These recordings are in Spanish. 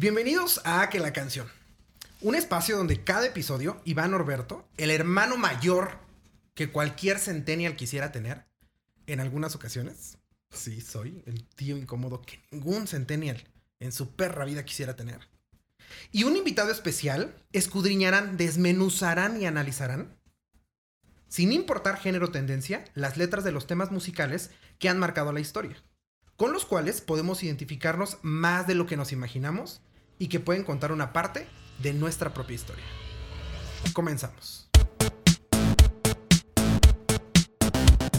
Bienvenidos a Que la canción. Un espacio donde cada episodio, Iván Orberto, el hermano mayor que cualquier centennial quisiera tener, en algunas ocasiones, sí, soy el tío incómodo que ningún centennial en su perra vida quisiera tener. Y un invitado especial escudriñarán, desmenuzarán y analizarán, sin importar género o tendencia, las letras de los temas musicales que han marcado la historia, con los cuales podemos identificarnos más de lo que nos imaginamos y que pueden contar una parte de nuestra propia historia. Comenzamos.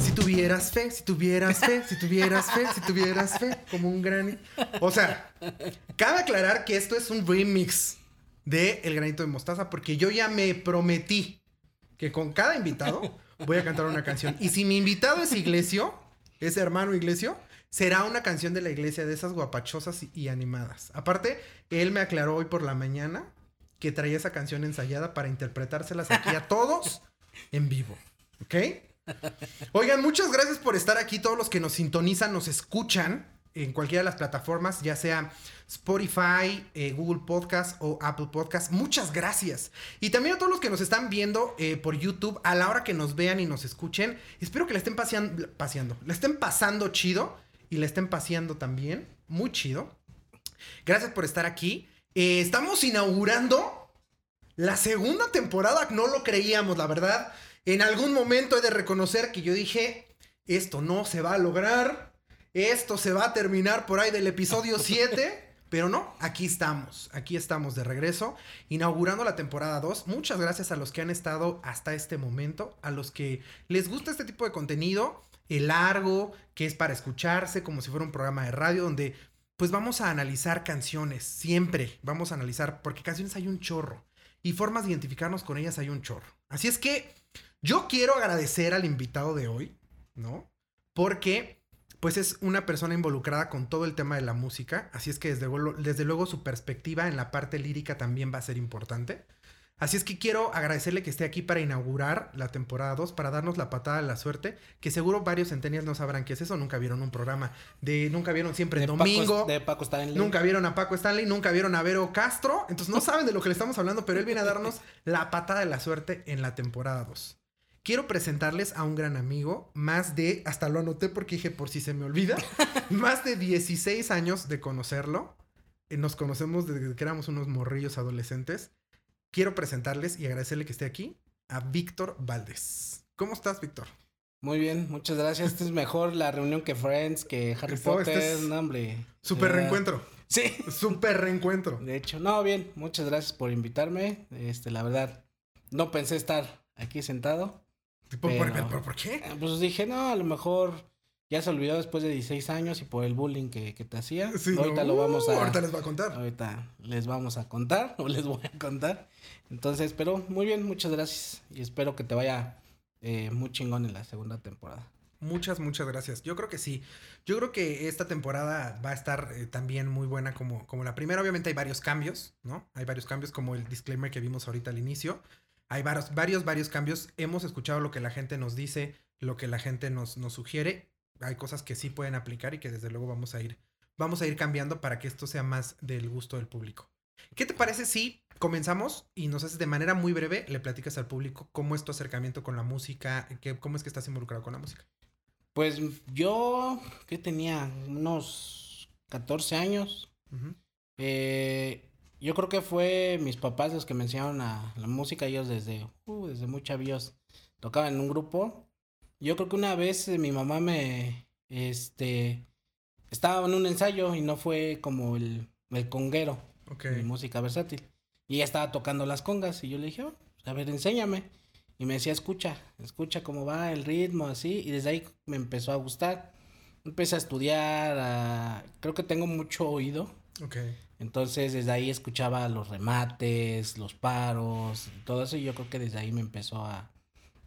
Si tuvieras fe, si tuvieras fe, si tuvieras fe, si tuvieras fe, como un gran... O sea, cabe aclarar que esto es un remix de El Granito de Mostaza porque yo ya me prometí que con cada invitado voy a cantar una canción. Y si mi invitado es Iglesio, es hermano Iglesio, será una canción de la iglesia de esas guapachosas y, animadas. Aparte, él me aclaró hoy por la mañana que traía esa canción ensayada para interpretárselas aquí a todos en vivo. ¿Ok? Oigan, muchas gracias por estar aquí, todos los que nos sintonizan, nos escuchan en cualquiera de las plataformas, ya sea Spotify, eh, Google Podcast o Apple Podcast. Muchas gracias. Y también a todos los que nos están viendo eh, por YouTube, a la hora que nos vean y nos escuchen, espero que la estén paseando, paseando, la estén pasando chido y la estén paseando también, muy chido. Gracias por estar aquí. Eh, estamos inaugurando la segunda temporada, no lo creíamos, la verdad. En algún momento he de reconocer que yo dije, esto no se va a lograr, esto se va a terminar por ahí del episodio 7. Pero no, aquí estamos, aquí estamos de regreso, inaugurando la temporada 2. Muchas gracias a los que han estado hasta este momento, a los que les gusta este tipo de contenido, el largo, que es para escucharse, como si fuera un programa de radio, donde pues vamos a analizar canciones, siempre vamos a analizar, porque canciones hay un chorro, y formas de identificarnos con ellas hay un chorro. Así es que yo quiero agradecer al invitado de hoy, ¿no? Porque pues es una persona involucrada con todo el tema de la música, así es que desde, desde, luego su perspectiva en la parte lírica también va a ser importante. Así es que quiero agradecerle que esté aquí para inaugurar la temporada 2, para darnos la patada de la suerte, que seguro varios centenias no sabrán qué es eso, nunca vieron un programa de, nunca vieron siempre De domingo, Paco, de Paco Stanley. nunca vieron a Paco Stanley, nunca vieron a Vero Castro, entonces no saben de lo que le estamos hablando, pero él viene a darnos la patada de la suerte en la temporada 2 quiero presentarles a un gran amigo, más de, hasta lo anoté porque dije por si se me olvida, más de 16 años de conocerlo. Eh, Nos conocemos desde que éramos unos morrillos adolescentes. Quiero presentarles y agradecerle que esté aquí a Víctor Valdés. ¿Cómo estás, Víctor? Muy bien, muchas gracias. Esta es mejor la reunión que Friends, que Harry Esto- Potter. este es no, hombre. Super verdad. reencuentro. Sí. Super reencuentro. De hecho, no, bien, muchas gracias por invitarme. Este, la verdad, no pensé estar aquí sentado. ¿Por, por- Pero- por- por qué? Eh, Pues dije, no, a lo mejor ya se olvidó después de 16 años y por el bullying que, que te hacía. Sí, ahorita no, lo vamos a. Ahorita les voy a contar. Ahorita les vamos a contar o les voy a contar. Entonces, pero muy bien, muchas gracias. Y espero que te vaya eh, muy chingón en la segunda temporada. Muchas, muchas gracias. Yo creo que sí. Yo creo que esta temporada va a estar eh, también muy buena como, como la primera. Obviamente hay varios cambios, ¿no? Hay varios cambios como el disclaimer que vimos ahorita al inicio. Hay varios, varios, varios cambios. Hemos escuchado lo que la gente nos dice, lo que la gente nos, nos sugiere. Hay cosas que sí pueden aplicar y que desde luego vamos a ir, vamos a ir cambiando para que esto sea más del gusto del público. ¿Qué te parece si comenzamos y nos haces de manera muy breve, le platicas al público cómo es tu acercamiento con la música, qué, cómo es que estás involucrado con la música? Pues yo, que tenía unos 14 años. Eh, yo creo que fue mis papás los que me enseñaron a la música. Ellos desde, uh, desde muy chavillos tocaban en un grupo. Yo creo que una vez eh, mi mamá me, este, estaba en un ensayo y no fue como el, el conguero, Ok. mi música versátil. Y ella estaba tocando las congas y yo le dije, "Oh, a ver, enséñame. Y me decía, escucha, escucha cómo va el ritmo, así. Y desde ahí me empezó a gustar. Empecé a estudiar, a- creo que tengo mucho oído. Ok. Entonces desde ahí escuchaba los remates, los paros, todo eso. Y yo creo que desde ahí me empezó a,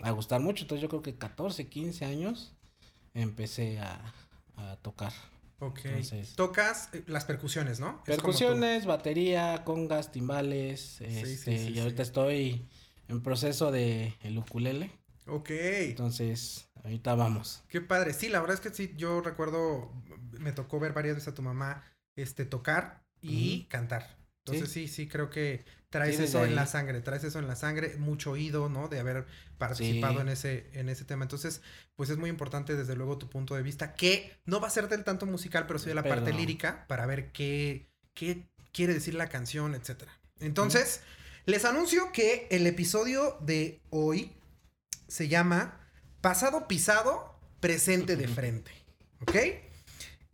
a gustar mucho. Entonces yo creo que 14, 15 años empecé a, a tocar. Ok. Entonces- Tocas eh, las percusiones, ¿no? Percusiones, batería, congas, timbales. sí, este, sí, y ahorita estoy en proceso de el ukulele. Ok. Entonces, ahorita vamos. Qué padre. Sí, la verdad es que sí, yo recuerdo, me tocó ver varias veces a tu mamá este, tocar y cantar. Entonces sí, sí, creo que traes Sí, eso en la sangre, traes eso en la sangre, mucho oído, ¿no? De haber participado Sí. en ese en ese tema. Entonces, pues es muy importante desde luego tu punto de vista, que no va a ser del tanto musical, pero sí de la parte lírica para ver qué qué quiere decir la canción, etcétera. Entonces, les anuncio que el episodio de hoy se llama Pasado pisado, presente de frente. ¿Ok?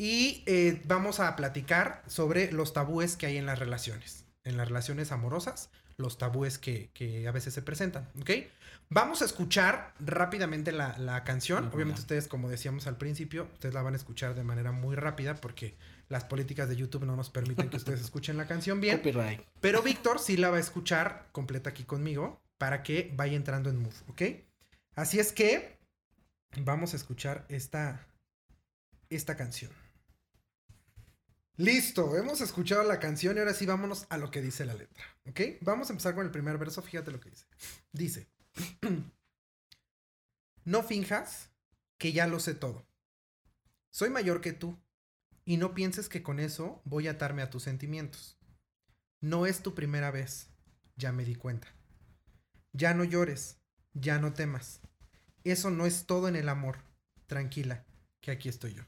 Y eh, vamos a platicar sobre los tabúes que hay en las relaciones. En las relaciones amorosas, los tabúes que, que a veces se presentan. ¿Ok? Vamos a escuchar rápidamente la, la canción. Obviamente ustedes, como decíamos al principio, ustedes la van a escuchar de manera muy rápida porque las políticas de YouTube no nos permiten que ustedes escuchen la canción bien. Copyright. Pero Víctor sí la va a escuchar completa aquí conmigo para que vaya entrando en mood, ¿ok? Así es que vamos a escuchar esta, esta canción. Listo, hemos escuchado la canción y ahora sí vámonos a lo que dice la letra, ¿ok? Vamos a empezar con el primer verso, fíjate lo que dice. Dice, no finjas que ya lo sé todo. Soy mayor que tú y no pienses que con eso voy a atarme a tus sentimientos. No es tu primera vez, ya me di cuenta. Ya no llores, ya no temas. Eso no es todo en el amor. Tranquila, que aquí estoy yo.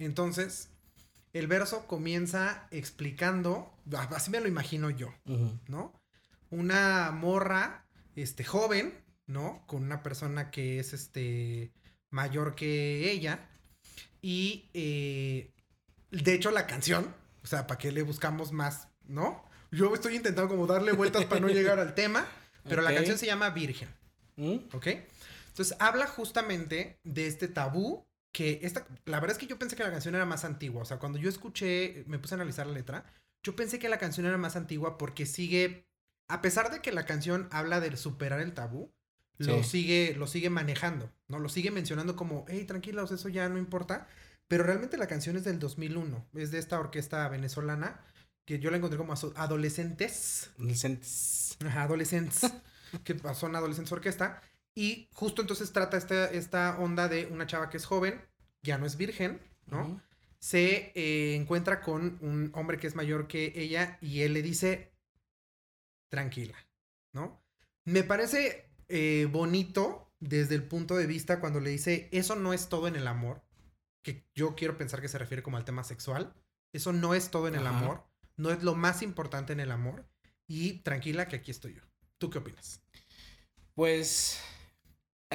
Entonces, el verso comienza explicando, así me lo imagino yo. ¿no? Una morra, este, joven, ¿no? Con una persona que es, este, mayor que ella. Y, eh, de hecho, la canción, o sea, ¿para qué le buscamos más, no? Yo estoy intentando como darle vueltas para no llegar al tema, pero la canción se llama Virgen, ¿Mm? ¿ok? Entonces, habla justamente de este tabú que esta, la verdad es que yo pensé que la canción era más antigua, o sea, cuando yo escuché, me puse a analizar la letra, yo pensé que la canción era más antigua porque sigue, a pesar de que la canción habla de superar el tabú, lo Sí. sigue, lo sigue manejando, ¿no? Lo sigue mencionando como, hey, tranquilos, eso ya no importa. Pero realmente la canción es del 2001, es de esta orquesta venezolana, que yo la encontré como adolescentes, Adolescentes. Ajá, adolescentes, que son adolescentes orquesta. Y justo entonces trata esta, esta onda de una chava que es joven, ya no es virgen, ¿no? Se eh, encuentra con un hombre que es mayor que ella y él le dice, tranquila, ¿no? Me parece eh, bonito desde el punto de vista cuando le dice, eso no es todo en el amor, que yo quiero pensar que se refiere como al tema sexual, eso no es todo en el Ajá. amor, no es lo más importante en el amor, y tranquila que aquí estoy yo. ¿Tú qué opinas? Pues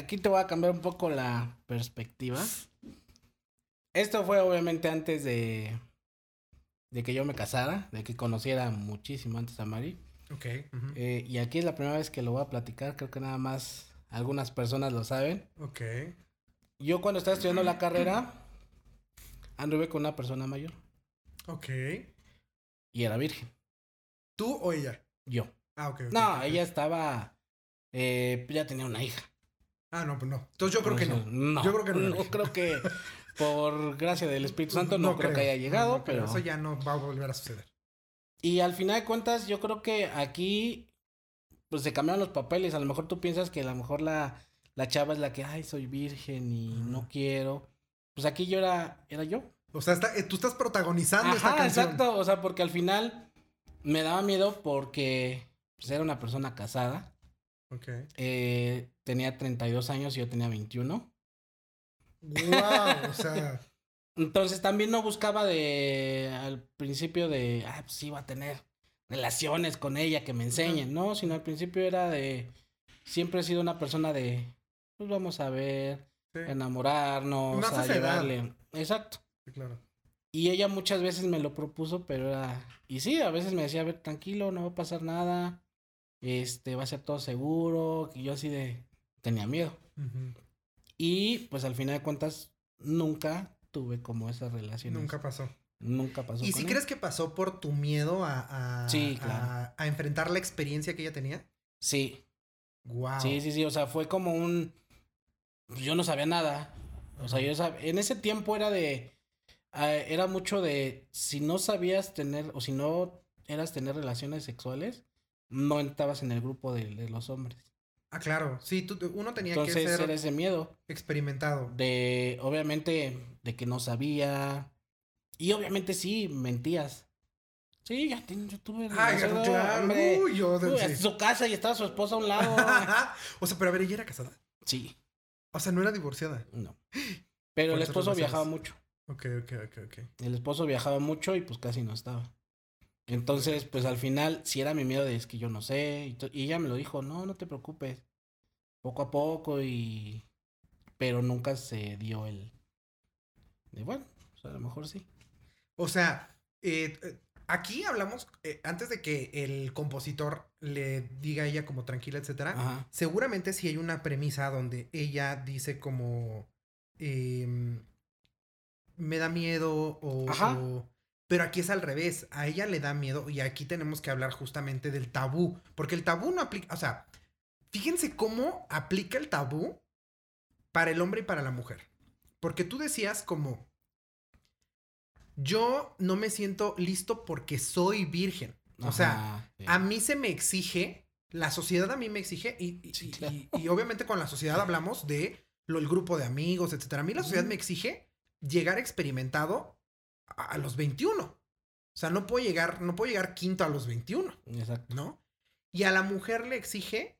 aquí te voy a cambiar un poco la perspectiva. Esto fue obviamente antes de, de que yo me casara, de que conociera muchísimo antes a Mari. Ok. Eh, y aquí es la primera vez que lo voy a platicar, creo que nada más algunas personas lo saben. Ok. Yo cuando estaba estudiando la carrera, anduve con una persona mayor Ok. y era virgen. ¿Tú o ella? Yo. Ah, ok. ok, No, ella estaba, eh, ya tenía una hija. Ah, no, pues no. Entonces yo creo que no. no. Yo creo que no. No creo que por gracia del Espíritu Santo no, creo, que haya llegado, no pero... Eso ya no va a volver a suceder. Y al final de cuentas, yo creo que aquí, pues se cambiaron los papeles. A lo mejor tú piensas que a lo mejor la, la chava es la que, ay, soy virgen y no quiero. Pues aquí yo era, era yo. O sea, está- eh, tú estás protagonizando esta Ajá, canción. exacto. O sea, porque al final me daba miedo porque pues, era una persona casada. Ok. Eh, tenía 32 años y yo tenía 21. Wow, o sea, Entonces también no buscaba de al principio de, ah, pues iba a tener relaciones con ella que me enseñen, ¿no? Sino al principio era de, siempre he sido una persona de, pues vamos a ver, sí, enamorarnos, Más a esa edad. llevarle. Exacto. sí, claro. Y ella muchas veces me lo propuso, pero era, y sí, a veces me decía, a ver, tranquilo, no va a pasar nada, este, va a ser todo seguro, y yo así de, tenía miedo. Y pues al final de cuentas, nunca tuve como esas relaciones. Nunca pasó. Nunca pasó. ¿Y con si él. crees que pasó por tu miedo a, a, Sí, a- claro. a enfrentar la experiencia que ella tenía? Sí, Wow. sí, sí, sí. O sea, fue como un. pues, Yo no sabía nada. O sea, yo sab- en ese tiempo era de. ah, era mucho de. Si no sabías tener. O si no eras tener relaciones sexuales. No entrabas en el grupo de, de los hombres. Ah, claro. Sí, tú, uno tenía Entonces que ser era ese miedo. experimentado. De. Obviamente. De que no sabía. Y obviamente sí, mentías. Sí, ya, ten- yo tuve Ay, relación, claro. Uy, yo Uy, sí. su casa y estaba su esposa a un lado. o sea, pero a ver, ella era casada. sí, O sea, no era divorciada. no. Pero el ¿Cuántas esposo viajaba mucho. Ok, ok, ok, ok. El esposo viajaba mucho y pues casi no estaba. Entonces, pues al final, si era mi miedo de es que yo no sé. Y, ella me lo dijo, no, no te preocupes. Poco a poco y... Pero nunca se dio el... De bueno, pues a lo mejor sí. O sea, eh, eh, aquí hablamos, eh, antes de que el compositor le diga a ella como tranquila, etcétera, Ajá. seguramente sí hay una premisa donde ella dice como em, me da miedo o, Ajá. o- pero aquí es al revés, a ella le da miedo y aquí tenemos que hablar justamente del tabú, porque el tabú no aplica, o sea, fíjense cómo aplica el tabú para el hombre y para la mujer. Porque tú decías como yo no me siento listo porque soy virgen. O sea, sí. a mí se me exige, la sociedad a mí me exige, y, y- Sí, y- claro. y- y obviamente con la sociedad hablamos de lo, el grupo de amigos, etcétera. A mí la sociedad me exige llegar experimentado a, los 21. O sea, no puedo llegar, no puedo llegar quinto a los 21, Exacto. ¿no? Y a la mujer le exige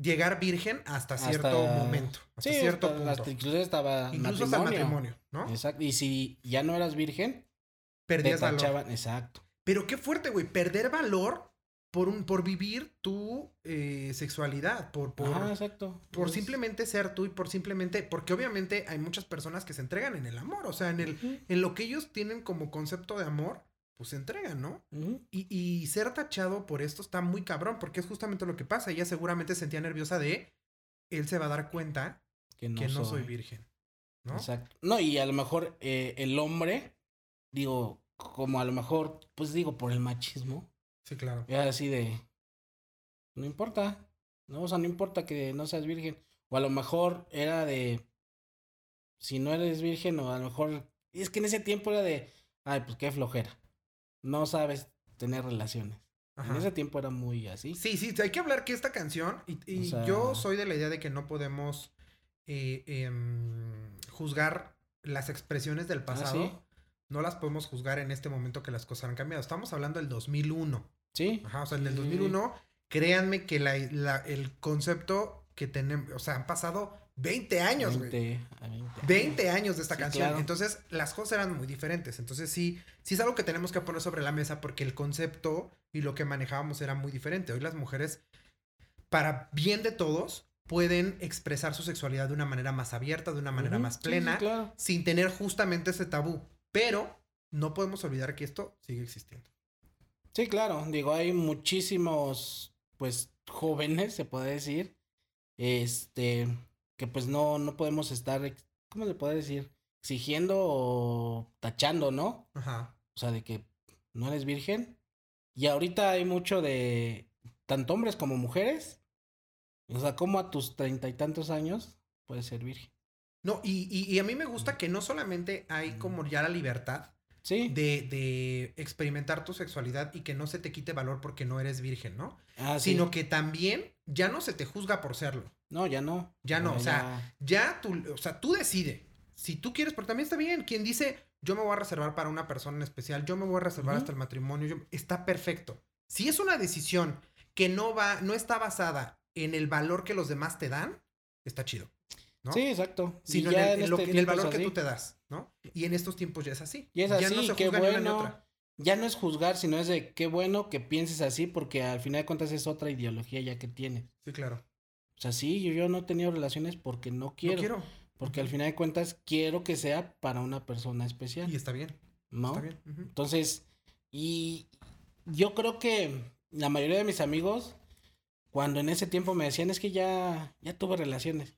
llegar virgen hasta cierto Hasta- momento, hasta Sí, cierto hasta- punto. hasta incluso estaba Incluso hasta el matrimonio, ¿no? Exacto. Y si ya no eras virgen, Perdías valor. Exacto. Pero qué fuerte, güey, perder valor por un, por vivir tu eh, sexualidad, por, por, exacto. por simplemente ser tú y por simplemente, porque obviamente hay muchas personas que se entregan en el amor, o sea, en el, en lo que ellos tienen como concepto de amor, pues se entregan, ¿no? Y, y ser tachado por esto está muy cabrón, porque es justamente lo que pasa. Ella seguramente sentía nerviosa de, él se va a dar cuenta Que no, que no soy soy. virgen, ¿no? Exacto. No, y a lo mejor eh, el hombre, digo, como a lo mejor, pues digo, por el machismo, Sí, claro. es así de, no importa, ¿no? O sea, no importa que no seas virgen. O a lo mejor era de, si no eres virgen, o a lo mejor, y es que en ese tiempo era de, ay, pues qué flojera. No sabes tener relaciones. Ajá. En ese tiempo era muy así. Sí, sí, hay que hablar que esta canción, y, y O sea- yo soy de la idea de que no podemos eh, em, juzgar las expresiones del pasado, sí. no las podemos juzgar en este momento que las cosas han cambiado. Estamos hablando del 2001. Sí. Ajá, o sea, en el Sí. 2001, créanme que la, la- el concepto que tenemos, o sea, han pasado 20 años, güey. 20, a 20 años. 20 años de esta Sí, canción. claro. Entonces, las cosas eran muy diferentes. Entonces, sí, sí es algo que tenemos que poner sobre la mesa porque el concepto y lo que manejábamos era muy diferente. Hoy las mujeres, para bien de todos, pueden expresar su sexualidad de una manera más abierta, de una manera más sí, sí, plena, claro. sin tener justamente ese tabú. Pero no podemos olvidar que esto sigue existiendo. Sí, claro. Digo, hay muchísimos, pues, jóvenes, se puede decir, este, que pues no, no podemos estar, ¿cómo se puede decir? Exigiendo o tachando, ¿no? Ajá. O sea, de que no eres virgen. Y ahorita hay mucho de, tanto hombres como mujeres. O sea, como a tus treinta y tantos años puedes ser virgen. No, y, y- y a mí me gusta que no solamente hay como ya la libertad Sí. de, de experimentar tu sexualidad y que no se te quite valor porque no eres virgen, ¿no? Ah, sí. Sino que también ya no se te juzga por serlo. No, ya no. Ya no, o sea, Ya tú, o sea, tú decide. Si tú quieres, pero también está bien. Quien dice, yo me voy a reservar para una persona en especial, yo me voy a reservar hasta el matrimonio, yo- está perfecto. Si es una decisión que no va, no está basada en el valor que los demás te dan, está chido. ¿no? Sí, exacto. Y Sino en ya el, en lo este en el valor que tú te das, ¿no? Y en estos tiempos ya es así. Y es ya así, no se qué juzga ni una ni bueno. otra. Ya no es juzgar, sino es de qué bueno que pienses así, porque al final de cuentas es otra ideología ya que tienes. Sí, claro. O sea, sí, yo, yo no he tenido relaciones porque no quiero. No quiero. Porque al final de cuentas quiero que sea para una persona especial. Y está bien. ¿No? Está bien. Entonces, y yo creo que la mayoría de mis amigos, cuando en ese tiempo me decían, es que ya, ya tuve relaciones.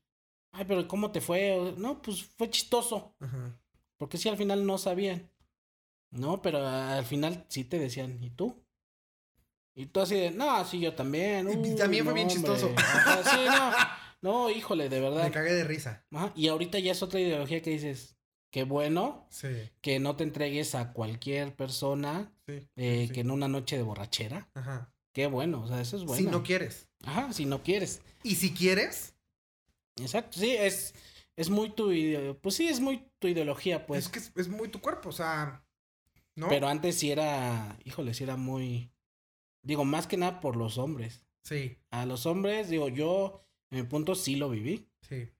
Ay, pero ¿cómo te fue? No, pues fue chistoso. Ajá. Porque sí, al final no sabían. No, pero al final sí te decían, ¿y tú? Y tú así de, no, sí, yo también. Y uy, también fue no, bien hombre". chistoso. Ajá, sí, no. No, híjole, de Me verdad. cagué de risa. Ajá, Y ahorita ya es otra ideología que dices, qué bueno Sí. que no te entregues a cualquier persona Sí. eh, sí. que en una noche de borrachera. Ajá. Qué bueno, o sea, eso es bueno. Si no quieres. Ajá, si no quieres. Y si quieres, Exacto, sí, es, es muy tu pues sí, es muy tu ideología, pues. es que es, es muy tu cuerpo. O sea, ¿no? Pero antes sí era, híjole, sí era muy, digo, más que nada por los hombres. Sí, A los hombres, digo, yo en mi punto sí lo viví. sí,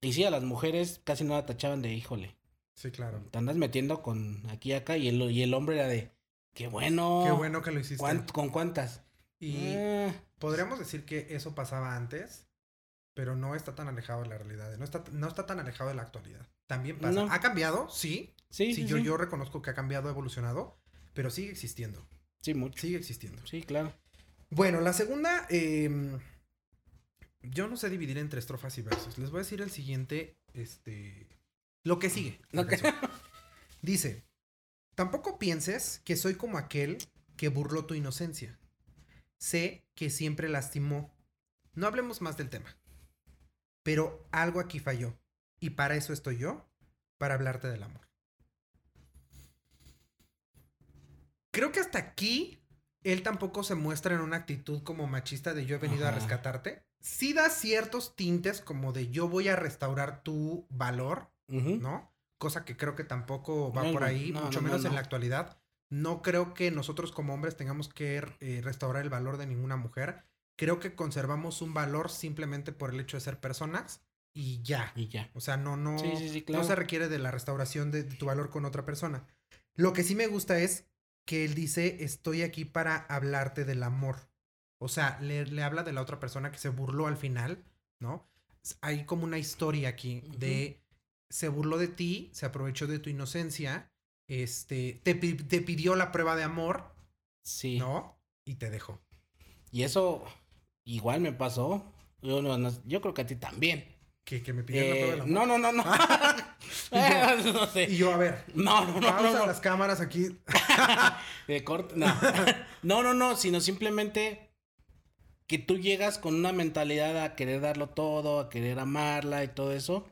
Y sí, a las mujeres casi no la tachaban de, híjole, sí, claro. te andas metiendo con aquí y acá. Y el, y el hombre era de, qué bueno. Qué bueno que lo hiciste. ¿Cuánt- ¿Con cuántas? Y Eh, podríamos decir que eso pasaba antes, pero no está tan alejado de la realidad. No está, no está tan alejado de la actualidad. También pasa. No. ¿Ha cambiado? Sí. sí, Sí, sí, yo, sí. yo reconozco que ha cambiado, ha evolucionado, pero sigue existiendo. Sí, mucho. Sigue existiendo. Sí, claro. Bueno, la segunda, em, yo no sé dividir entre estrofas y versos. Les voy a decir el siguiente, este, lo que sigue. Ok. canción. Dice, tampoco pienses que soy como aquel que burló tu inocencia. Sé que siempre lastimó. No hablemos más del tema. Pero algo aquí falló. Y para eso estoy yo, para hablarte del amor. Creo que hasta aquí él tampoco se muestra en una actitud como machista de yo he venido a rescatarte. Sí da ciertos tintes como de yo voy a restaurar tu valor. ¿no? Cosa que creo que tampoco va No, por ahí, no, mucho no, no, menos en la actualidad. No creo que nosotros como hombres tengamos que eh, restaurar el valor de ninguna mujer. Creo que conservamos un valor simplemente por el hecho de ser personas y ya. Y ya. O sea, no, no, Sí, sí, sí, no se requiere de la restauración de, de tu valor con otra persona. Lo que sí me gusta es que él dice, estoy aquí para hablarte del amor. O sea, le, le habla de la otra persona que se burló al final, ¿no? Hay como una historia aquí de, se burló de ti, se aprovechó de tu inocencia, este, te, te pidió la prueba de amor, Sí. ¿no? Y te dejó. Y eso igual me pasó. Yo, no- no- yo creo que a ti también. Que, que me la prueba Eh, del amor. no, no, no, no. Y yo- no sé. Y yo, a ver, No, no, no, pausa no, no. las cámaras aquí. De corte, no. no, no, no, sino simplemente que tú llegas con una mentalidad a querer darlo todo, a querer amarla y todo eso,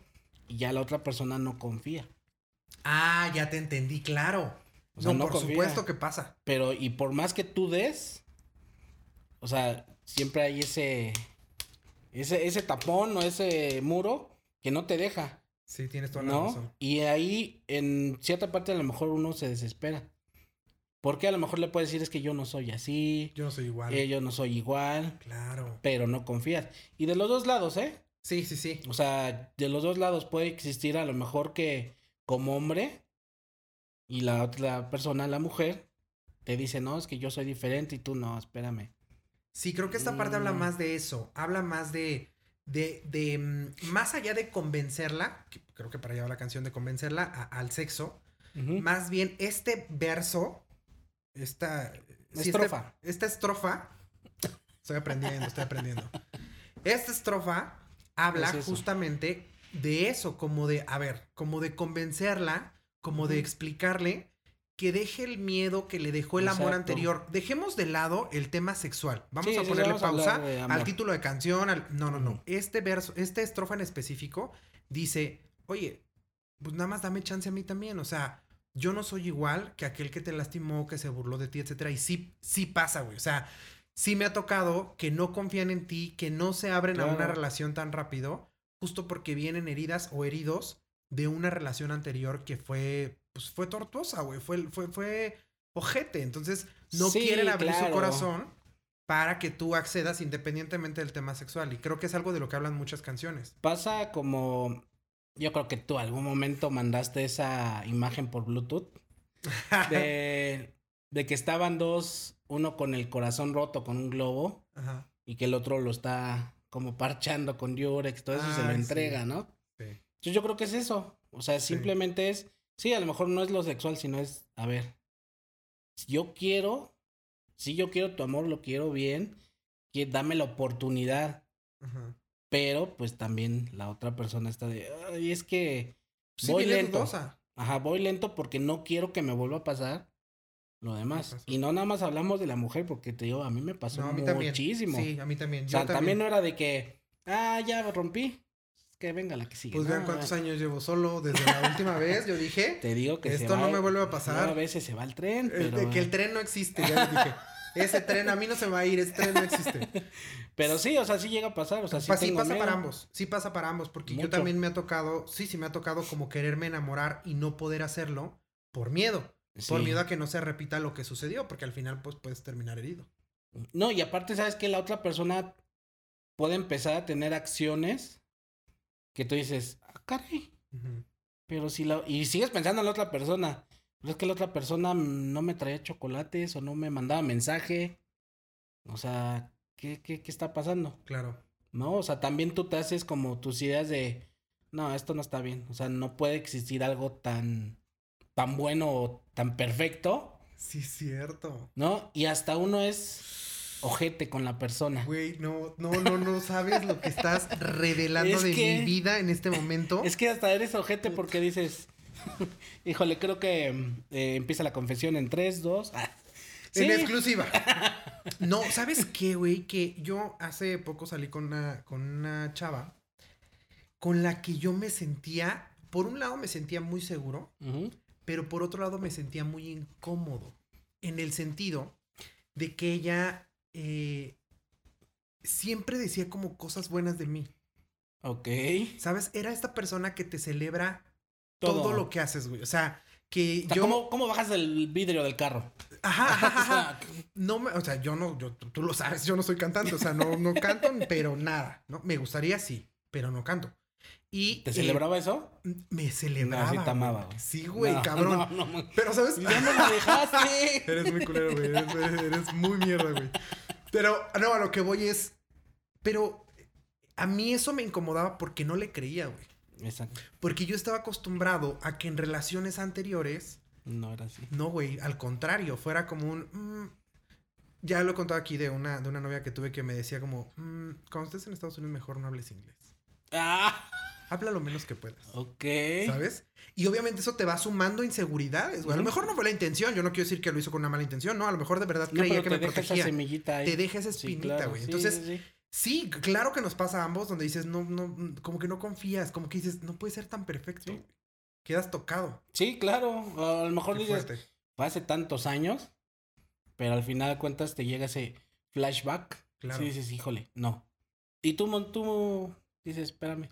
y ya la otra persona no confía. Ah, ya te entendí, claro. O sea, no, no por confía. supuesto que pasa. Pero, y por más que tú des, o sea, siempre hay ese, ese, ese tapón o ese muro que no te deja, Sí, tienes toda la ¿no? razón. Y ahí, en cierta parte, a lo mejor uno se desespera. Porque a lo mejor le puedes decir es que yo no soy así, Yo no soy igual. eh, yo no soy igual, Claro. pero no confías. Y de los dos lados, ¿eh? Sí, sí, sí. O sea, de los dos lados puede existir a lo mejor que como hombre y la otra persona, la mujer, te dice, no, es que yo soy diferente y tú no, espérame. Sí, creo que esta parte habla Mm. más de eso. Habla más de. de, de mm, más allá de convencerla, que creo que para allá va la canción de convencerla a- al sexo, más bien este verso, esta. este- Estrofa. esta estrofa. Estoy aprendiendo, estoy aprendiendo. Esta estrofa habla Es justamente de eso, como de, a ver, como de convencerla, como de explicarle que deje el miedo que le dejó el amor anterior. Dejemos de lado el tema sexual. Vamos Sí, a sí, ponerle vamos pausa al título de canción. al- No, no, no. Este verso, esta estrofa en específico dice, oye, pues nada más dame chance a mí también. O sea, yo no soy igual que aquel que te lastimó, que se burló de ti, etcétera. Y sí, sí pasa, güey. O sea, sí me ha tocado que no confían en ti, que no se abren a una relación tan rápido, justo porque vienen heridas o heridos de una relación anterior que fue, pues fue tortuosa, güey. Fue, fue, fue ojete. Entonces, no Sí, quieren abrir su corazón para que tú accedas independientemente del tema sexual. Y creo que es algo de lo que hablan muchas canciones. Pasa como, yo creo que tú algún momento mandaste esa imagen por Bluetooth de, de que estaban dos, uno con el corazón roto con un globo Ajá. y que el otro lo está como parchando con Durex, todo eso se lo sí. entrega, ¿no? Sí. Entonces yo creo que es eso. O sea, Sí. simplemente es, sí, a lo mejor no es lo sexual, sino es, a ver, si yo quiero, si yo quiero tu amor, lo quiero bien, que dame la oportunidad, Ajá. pero pues también la otra persona está de, ay, es que Sí, voy lento. dudosa. Ajá, voy lento porque no quiero que me vuelva a pasar lo demás. Y no nada más hablamos de la mujer, porque te digo, a mí me pasó No, a mí también. muchísimo. Sí, a mí también. o sea, también. también no era de que, ah, ya rompí. Que venga la que sigue. Pues vean No, cuántos no. años llevo solo desde la última vez. Yo dije Te digo que se Esto va no el- me vuelve a pasar. a veces se va el tren, eh, pero, que el tren no existe. Ya les dije. Ese tren a mí no se va a ir. Ese tren no existe. pero sí, o sea, sí llega a pasar. O sea, sí, Pa- sí tengo pasa miedo. para ambos. Sí pasa para ambos. Porque yo también me ha tocado. Sí, sí me ha tocado como quererme enamorar y no poder hacerlo por miedo. Por miedo a que no se repita lo que sucedió, porque al final pues puedes terminar herido. No, y aparte, ¿sabes que La otra persona puede empezar a tener acciones que tú dices, ah, caray, pero si la... Y sigues pensando en la otra persona. Pero es que la otra persona no me traía chocolates o no me mandaba mensaje. O sea, ¿qué, qué, qué está pasando? Claro. ¿No? O sea, también tú te haces como tus ideas de, no, esto no está bien. O sea, no puede existir algo tan, tan bueno o tan perfecto, Sí, cierto. ¿no? Y hasta uno es ojete con la persona. Güey, no, no, no, no sabes lo que estás revelando Es de que- mi vida en este momento. Es que hasta eres ojete porque dices, híjole, creo que eh, empieza la confesión en 3, 2. Ah, En exclusiva. No, ¿sabes qué, güey? Que yo hace poco salí con una, con una chava con la que yo me sentía, por un lado me sentía muy seguro, pero por otro lado me sentía muy incómodo. En el sentido de que ella eh, siempre decía como cosas buenas de mí. Ok. ¿Sabes? Era esta persona que te celebra todo, Todo. lo que haces, güey. O sea, que O sea, yo... ¿cómo, cómo bajas el vidrio del carro? Ajá, ajá, ajá. No, me- o sea, yo no, yo, tú tú lo sabes, yo no soy cantante, o sea, no, no canto, pero nada, ¿no? Me gustaría sí, pero no canto. Y ¿Te eh, celebraba eso? me celebraba. No, sí te güey. amaba, güey. Sí, güey, No, cabrón. No, no, no. Pero, ¿sabes? Ya no me dejaste. Eres muy culero, güey. Eres, eres muy mierda, güey. Pero, no, a lo que voy es. Pero a mí eso me incomodaba porque no le creía, güey. Exacto. Porque yo estaba acostumbrado a que en relaciones anteriores, No era así. no, güey, al contrario, fuera como un. mm, ya lo he contado aquí de una, de una novia que tuve que me decía como, mm, cuando estés en Estados Unidos mejor no hables inglés. Ah, Habla lo menos que puedas. ok. ¿Sabes? Y obviamente eso te va sumando inseguridades, güey. A lo mejor no fue la intención. Yo no quiero decir que lo hizo con una mala intención, ¿no? A lo mejor de verdad No, creía pero que te me deja esa protegía. semillita ahí. Te deja esa Sí, espinita, claro. güey. Entonces, sí, sí. sí, claro que nos pasa a ambos donde dices, no, no, como que no confías, como que dices, no puede ser tan perfecto. Quedas tocado. Sí, claro. A lo mejor Qué dices, fuerte. fue hace tantos años, pero al final de cuentas te llega ese flashback. Claro. Sí, dices, híjole, no. Y tú, tú dices, espérame.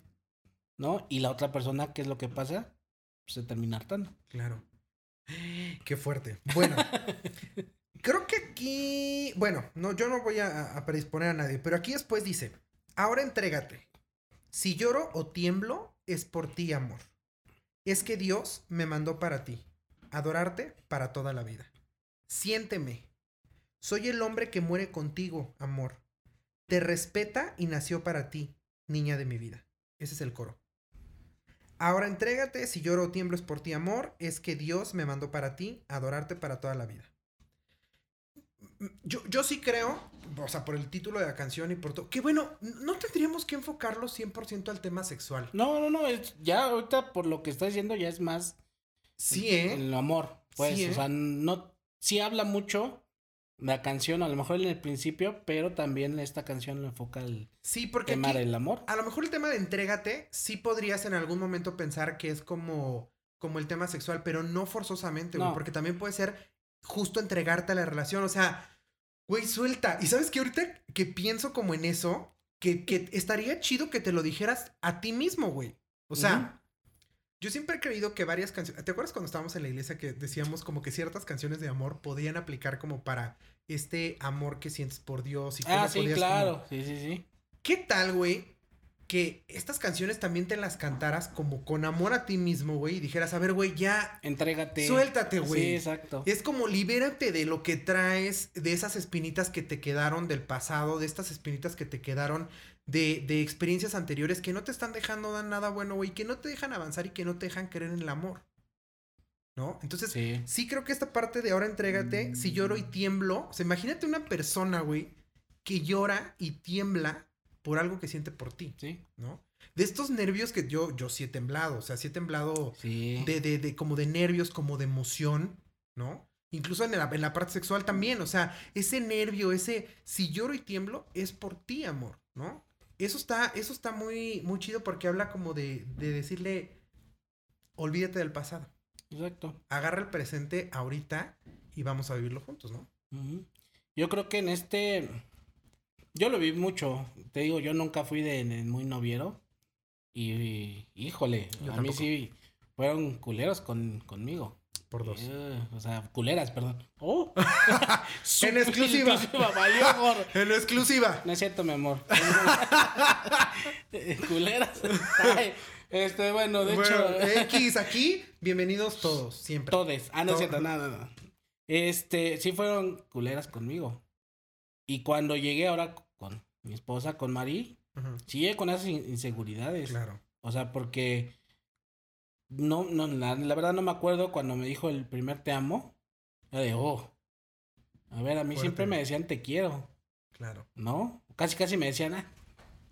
¿No? Y la otra persona, ¿qué es lo que pasa? Pues se termina hartando. Claro. Qué fuerte. Bueno, creo que aquí, bueno, no, yo no voy a, a predisponer a nadie, pero aquí después dice, ahora entrégate. Si lloro o tiemblo, es por ti, amor. Es que Dios me mandó para ti, adorarte para toda la vida. Siénteme. Soy el hombre que muere contigo, amor. Te respeta y nació para ti, niña de mi vida. Ese es el coro. Ahora entrégate, si lloro o tiemblo es por ti, amor, es que Dios me mandó para ti, adorarte para toda la vida. Yo, yo sí creo, o sea, por el título de la canción y por todo, que bueno, no tendríamos que enfocarlo 100% al tema sexual. No, no, no. es- ya ahorita por lo que estás diciendo ya es más Sí, ¿eh? el amor. Pues, Sí, ¿eh? o sea, no. Sí habla mucho la canción, a lo mejor en el principio, pero también esta canción lo enfoca el Sí, porque tema aquí- del amor. a lo mejor el tema de entrégate, sí podrías en algún momento pensar que es como, como el tema sexual, pero no forzosamente, güey, No. porque también puede ser justo entregarte a la relación, o sea, güey, suelta. Y sabes que ahorita que pienso como en eso, que, que estaría chido que te lo dijeras a ti mismo, güey. O sea, yo siempre he creído que varias canciones, ¿te acuerdas cuando estábamos en la iglesia que decíamos como que ciertas canciones de amor podían aplicar como para este amor que sientes por Dios y cómo Ah, sí, podías como- claro. Sí, sí, sí. ¿Qué tal, güey? Que estas canciones también te las cantaras como con amor a ti mismo, güey, y dijeras, a ver, güey, ya Entrégate. suéltate, güey. Sí, exacto. Es como libérate de lo que traes, de esas espinitas que te quedaron del pasado, de estas espinitas que te quedaron de, de experiencias anteriores que no te están dejando dar nada bueno, güey, que no te dejan avanzar y que no te dejan creer en el amor. ¿No? Entonces, sí, Sí. creo que esta parte de ahora entrégate, si lloro y tiemblo, o sea, imagínate una persona, güey, que llora y tiembla por algo que siente por ti, Sí. ¿no? De estos nervios que yo, yo sí he temblado, o sea, sí he temblado Sí. de, de, de como de nervios, como de emoción, ¿no? Incluso en la, en la parte sexual también, o sea, ese nervio, ese si lloro y tiemblo es por ti, amor, ¿no? Eso está, eso está muy, muy chido porque habla como de, de decirle, olvídate del pasado, Exacto. agarra el presente ahorita y vamos a vivirlo juntos, ¿no? Yo creo que en este. Yo lo vi mucho. Te digo, yo nunca fui de, de muy noviero. Y, híjole, Yo a mí sí fueron culeros con, conmigo. Por dos. Eh, o sea, culeras, perdón. Oh. en exclusiva. valió, gorro. En exclusiva. No es cierto, mi amor. culeras. Ay, este, bueno, de Bueno, hecho. X aquí, bienvenidos todos, siempre. Todes. Ah, no es To- cierto, nada, nada. Este, sí fueron culeras conmigo. Y cuando llegué ahora con mi esposa, con Mari, Ujú, sí llegué con esas in- inseguridades. Claro. O sea, porque no, no, la, la verdad no me acuerdo cuando me dijo el primer te amo. Yo de, oh. A ver, a mí Fuerte. siempre me decían te quiero, Claro. ¿no? Casi, casi me decían, ah,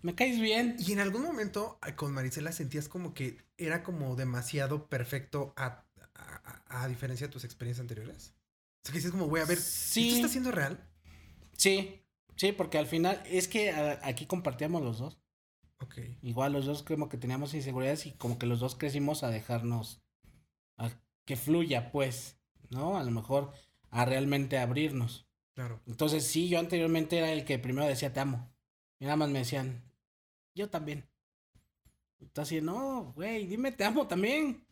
me caes bien. Y en algún momento eh, con Marisela sentías como que era como demasiado perfecto a, a- a- diferencia de tus experiencias anteriores. O sea, que dices como, güey, a ver, Sí. ¿esto está siendo real? Sí, sí, porque al final es que a- aquí compartíamos los dos. Ok. Igual los dos como que teníamos inseguridades y como que los dos crecimos a dejarnos, a que fluya, pues, ¿no? A lo mejor a realmente abrirnos. Claro. Entonces, sí, yo anteriormente era el que primero decía te amo. Y nada más me decían, yo también. Entonces, no, güey, dime te amo también.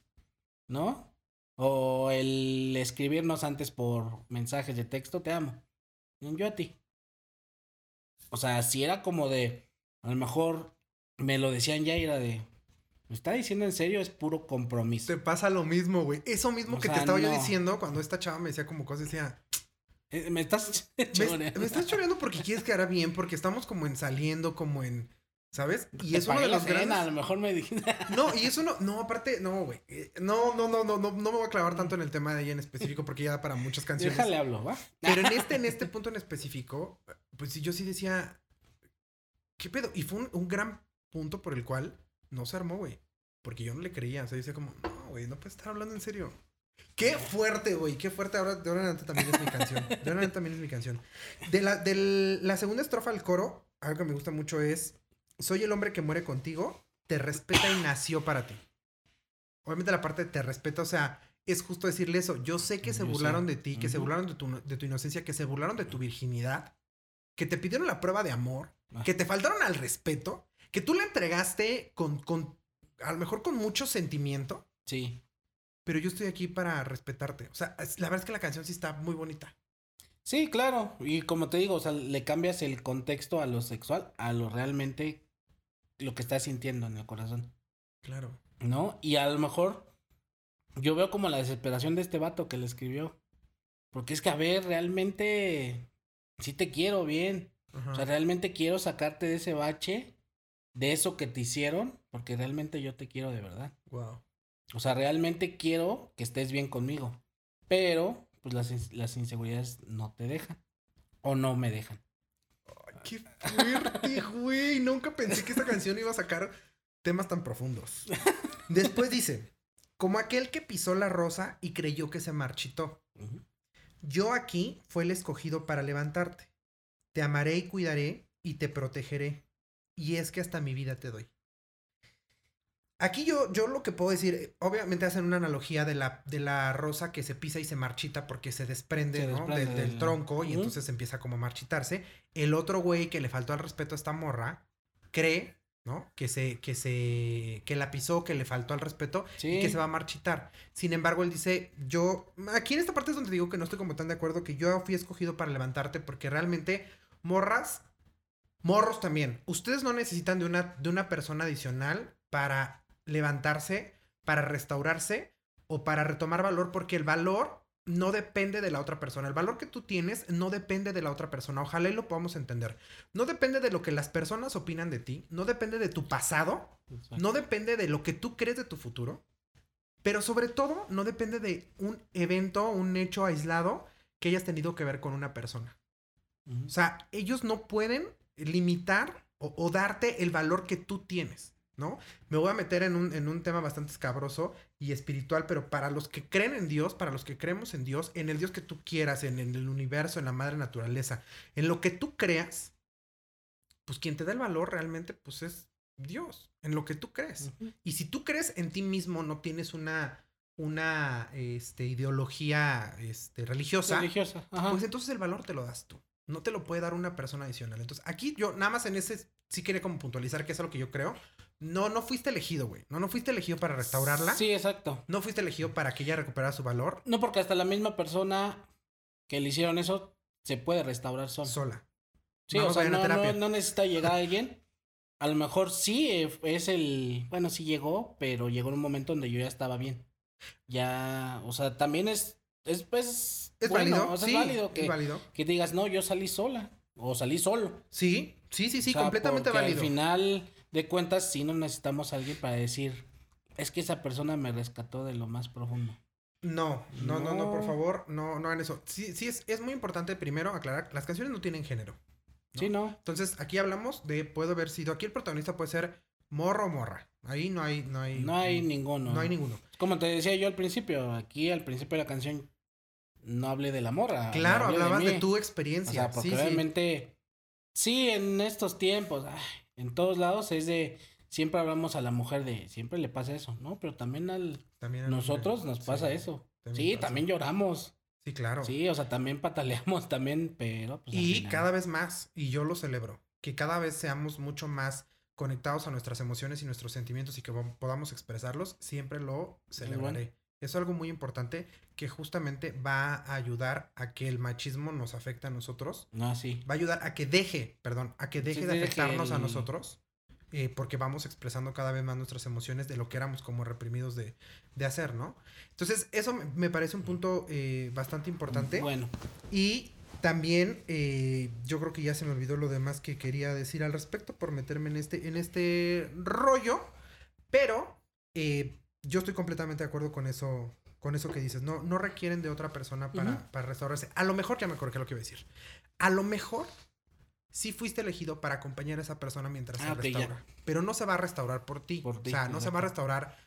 ¿No? O el escribirnos antes por mensajes de texto, te amo. Y Yo a ti. O sea, si era como de, a lo mejor me lo decían ya y era de, ¿me está diciendo en serio? Es puro compromiso. Te pasa lo mismo, güey. Eso mismo O que sea, te estaba yo no. diciendo cuando esta chava me decía como cosas, decía, Eh, Me estás choreando. me estás choreando porque quieres quedar bien, porque estamos como en saliendo, como en, ¿sabes? Y Te es uno de los cena, grandes... A lo mejor me dijiste. No, y eso no, no, aparte, no, güey. Eh, No, no, no, no, no, no me voy a clavar tanto en el tema de ella en específico porque ya da para muchas canciones. Déjale hablo, ¿va? Pero en este, en este punto en específico, pues sí, yo sí decía, ¿qué pedo? Y fue un, un gran punto por el cual no se armó, güey. Porque yo no le creía. O sea, yo decía como, no, güey, no puedes estar hablando en serio. Qué fuerte, güey, qué fuerte. Ahora, de ahora en adelante también es mi canción. De ahora en adelante también es mi canción. De la, de la segunda estrofa al coro, algo que me gusta mucho es, soy el hombre que muere contigo, te respeta y nació para ti. Obviamente la parte de te respeta, o sea, es justo decirle eso. Yo sé que se burlaron de ti, que se burlaron de tu, de tu inocencia, que se burlaron de tu virginidad, que te pidieron la prueba de amor, que te faltaron al respeto, que tú la entregaste con, con, a lo mejor con mucho sentimiento, Sí. pero yo estoy aquí para respetarte. O sea, la verdad es que la canción sí está muy bonita. Sí, claro. Y como te digo, o sea, le cambias el contexto a lo sexual, a lo realmente lo que estás sintiendo en el corazón, Claro. ¿no? Y a lo mejor yo veo como la desesperación de este vato que le escribió. Porque es que, a ver, realmente sí te quiero bien. O sea, realmente quiero sacarte de ese bache, de eso que te hicieron, porque realmente yo te quiero de verdad. Wow. O sea, realmente quiero que estés bien conmigo. Pero, pues las, las inseguridades no te dejan. O no me dejan. Qué fuerte, güey. Nunca pensé que esta canción iba a sacar temas tan profundos. Después dice, como aquel que pisó la rosa y creyó que se marchitó. Yo aquí fue el escogido para levantarte. Te amaré y cuidaré y te protegeré. Y es que hasta mi vida te doy. Aquí yo, yo lo que puedo decir, eh, obviamente hacen una analogía de la, de la rosa que se pisa y se marchita porque se desprende, Se ¿no? desprende Del- del del- tronco y entonces empieza como a marchitarse. El otro güey que le faltó al respeto a esta morra cree, ¿no? Que se, que se, que la pisó, que le faltó al respeto y que se va a marchitar. Sin embargo, él dice, yo, aquí en esta parte es donde digo que no estoy como tan de acuerdo, que yo fui escogido para levantarte porque realmente, morras, morros también, ustedes no necesitan de una, de una persona adicional para levantarse, para restaurarse o para retomar valor, porque el valor no depende de la otra persona. El valor que tú tienes no depende de la otra persona. Ojalá y lo podamos entender. No depende de lo que las personas opinan de ti, no depende de tu pasado, Exacto. no depende de lo que tú crees de tu futuro, pero sobre todo no depende de un evento, un hecho aislado que hayas tenido que ver con una persona. O sea, ellos no pueden limitar o, o darte el valor que tú tienes, ¿no? Me voy a meter en un, en un tema bastante escabroso y espiritual, pero para los que creen en Dios, para los que creemos en Dios, en el Dios que tú quieras, en, en el universo, en la madre naturaleza, en lo que tú creas, pues quien te da el valor realmente, pues es Dios, en lo que tú crees. Y si tú crees en ti mismo, no tienes una, una este, ideología este, religiosa, Religiosa. Pues entonces el valor te lo das tú. No te lo puede dar una persona adicional. Entonces, aquí yo nada más en ese sí quería como puntualizar que es lo que yo creo. no, no fuiste elegido, güey. No, no fuiste elegido para restaurarla. Sí, exacto. No fuiste elegido para que ella recuperara su valor No, porque hasta la misma persona que le hicieron eso se puede restaurar sola. sola. Sí, Vamos o sea, a no, no, no necesita llegar alguien. A lo mejor sí es el. Bueno, sí llegó, pero llegó en un momento donde yo ya estaba bien. Ya, o sea, también es. Es, pues. ¿Es bueno, válido? O sea, sí, es válido que, es válido. que digas, no, yo salí sola. O salí solo. Sí, sí, sí, sí, O sea, completamente válido. Al final de cuentas, sí no necesitamos a alguien para decir. Es que esa persona me rescató de lo más profundo. No, no, no, no, por favor, no, no hagan eso. Sí, sí, es, es muy importante primero aclarar, las canciones no tienen género. ¿no? Sí, no. Entonces, aquí hablamos de, puede haber sido, aquí el protagonista puede ser morro o morra. Ahí no hay, no hay. No hay ninguno. No hay ninguno. Como te decía yo al principio, aquí al principio de la canción no hablé de la morra. Claro, hablabas de, tu O experiencia. sea, porque sí, sí. realmente, sí. en estos tiempos, ay, en todos lados es de, siempre hablamos a la mujer de, siempre le pasa eso, ¿no? Pero también al, También a nosotros mujer. nos pasa Sí, eso. también Sí, pasa. también lloramos. Sí, claro. Sí, o sea, también pataleamos también, pero pues, Y final- cada vez más, y yo lo celebro, que cada vez seamos mucho más conectados a nuestras emociones y nuestros sentimientos y que po- podamos expresarlos, siempre lo celebraré. Es algo muy importante que justamente va a ayudar a que el machismo nos afecte a nosotros, No, sí. va a ayudar a que deje, perdón, a que deje Sí, de afectarnos a nosotros, eh, porque vamos expresando cada vez más nuestras emociones de lo que éramos como reprimidos de, de hacer, ¿no? Entonces, eso me- parece un punto eh, bastante importante. Bueno, Y también eh, yo creo que ya se me olvidó lo demás que quería decir al respecto por meterme en este, en este rollo. Pero yo estoy completamente de acuerdo con eso, con eso que dices. No, no requieren de otra persona para, para restaurarse. A lo mejor, ya me acordé lo que iba a decir. A lo mejor sí fuiste elegido para acompañar a esa persona mientras Ah, se ya. restaura. Pero no se va a restaurar por ti. Por o sea, no se va a restaurar.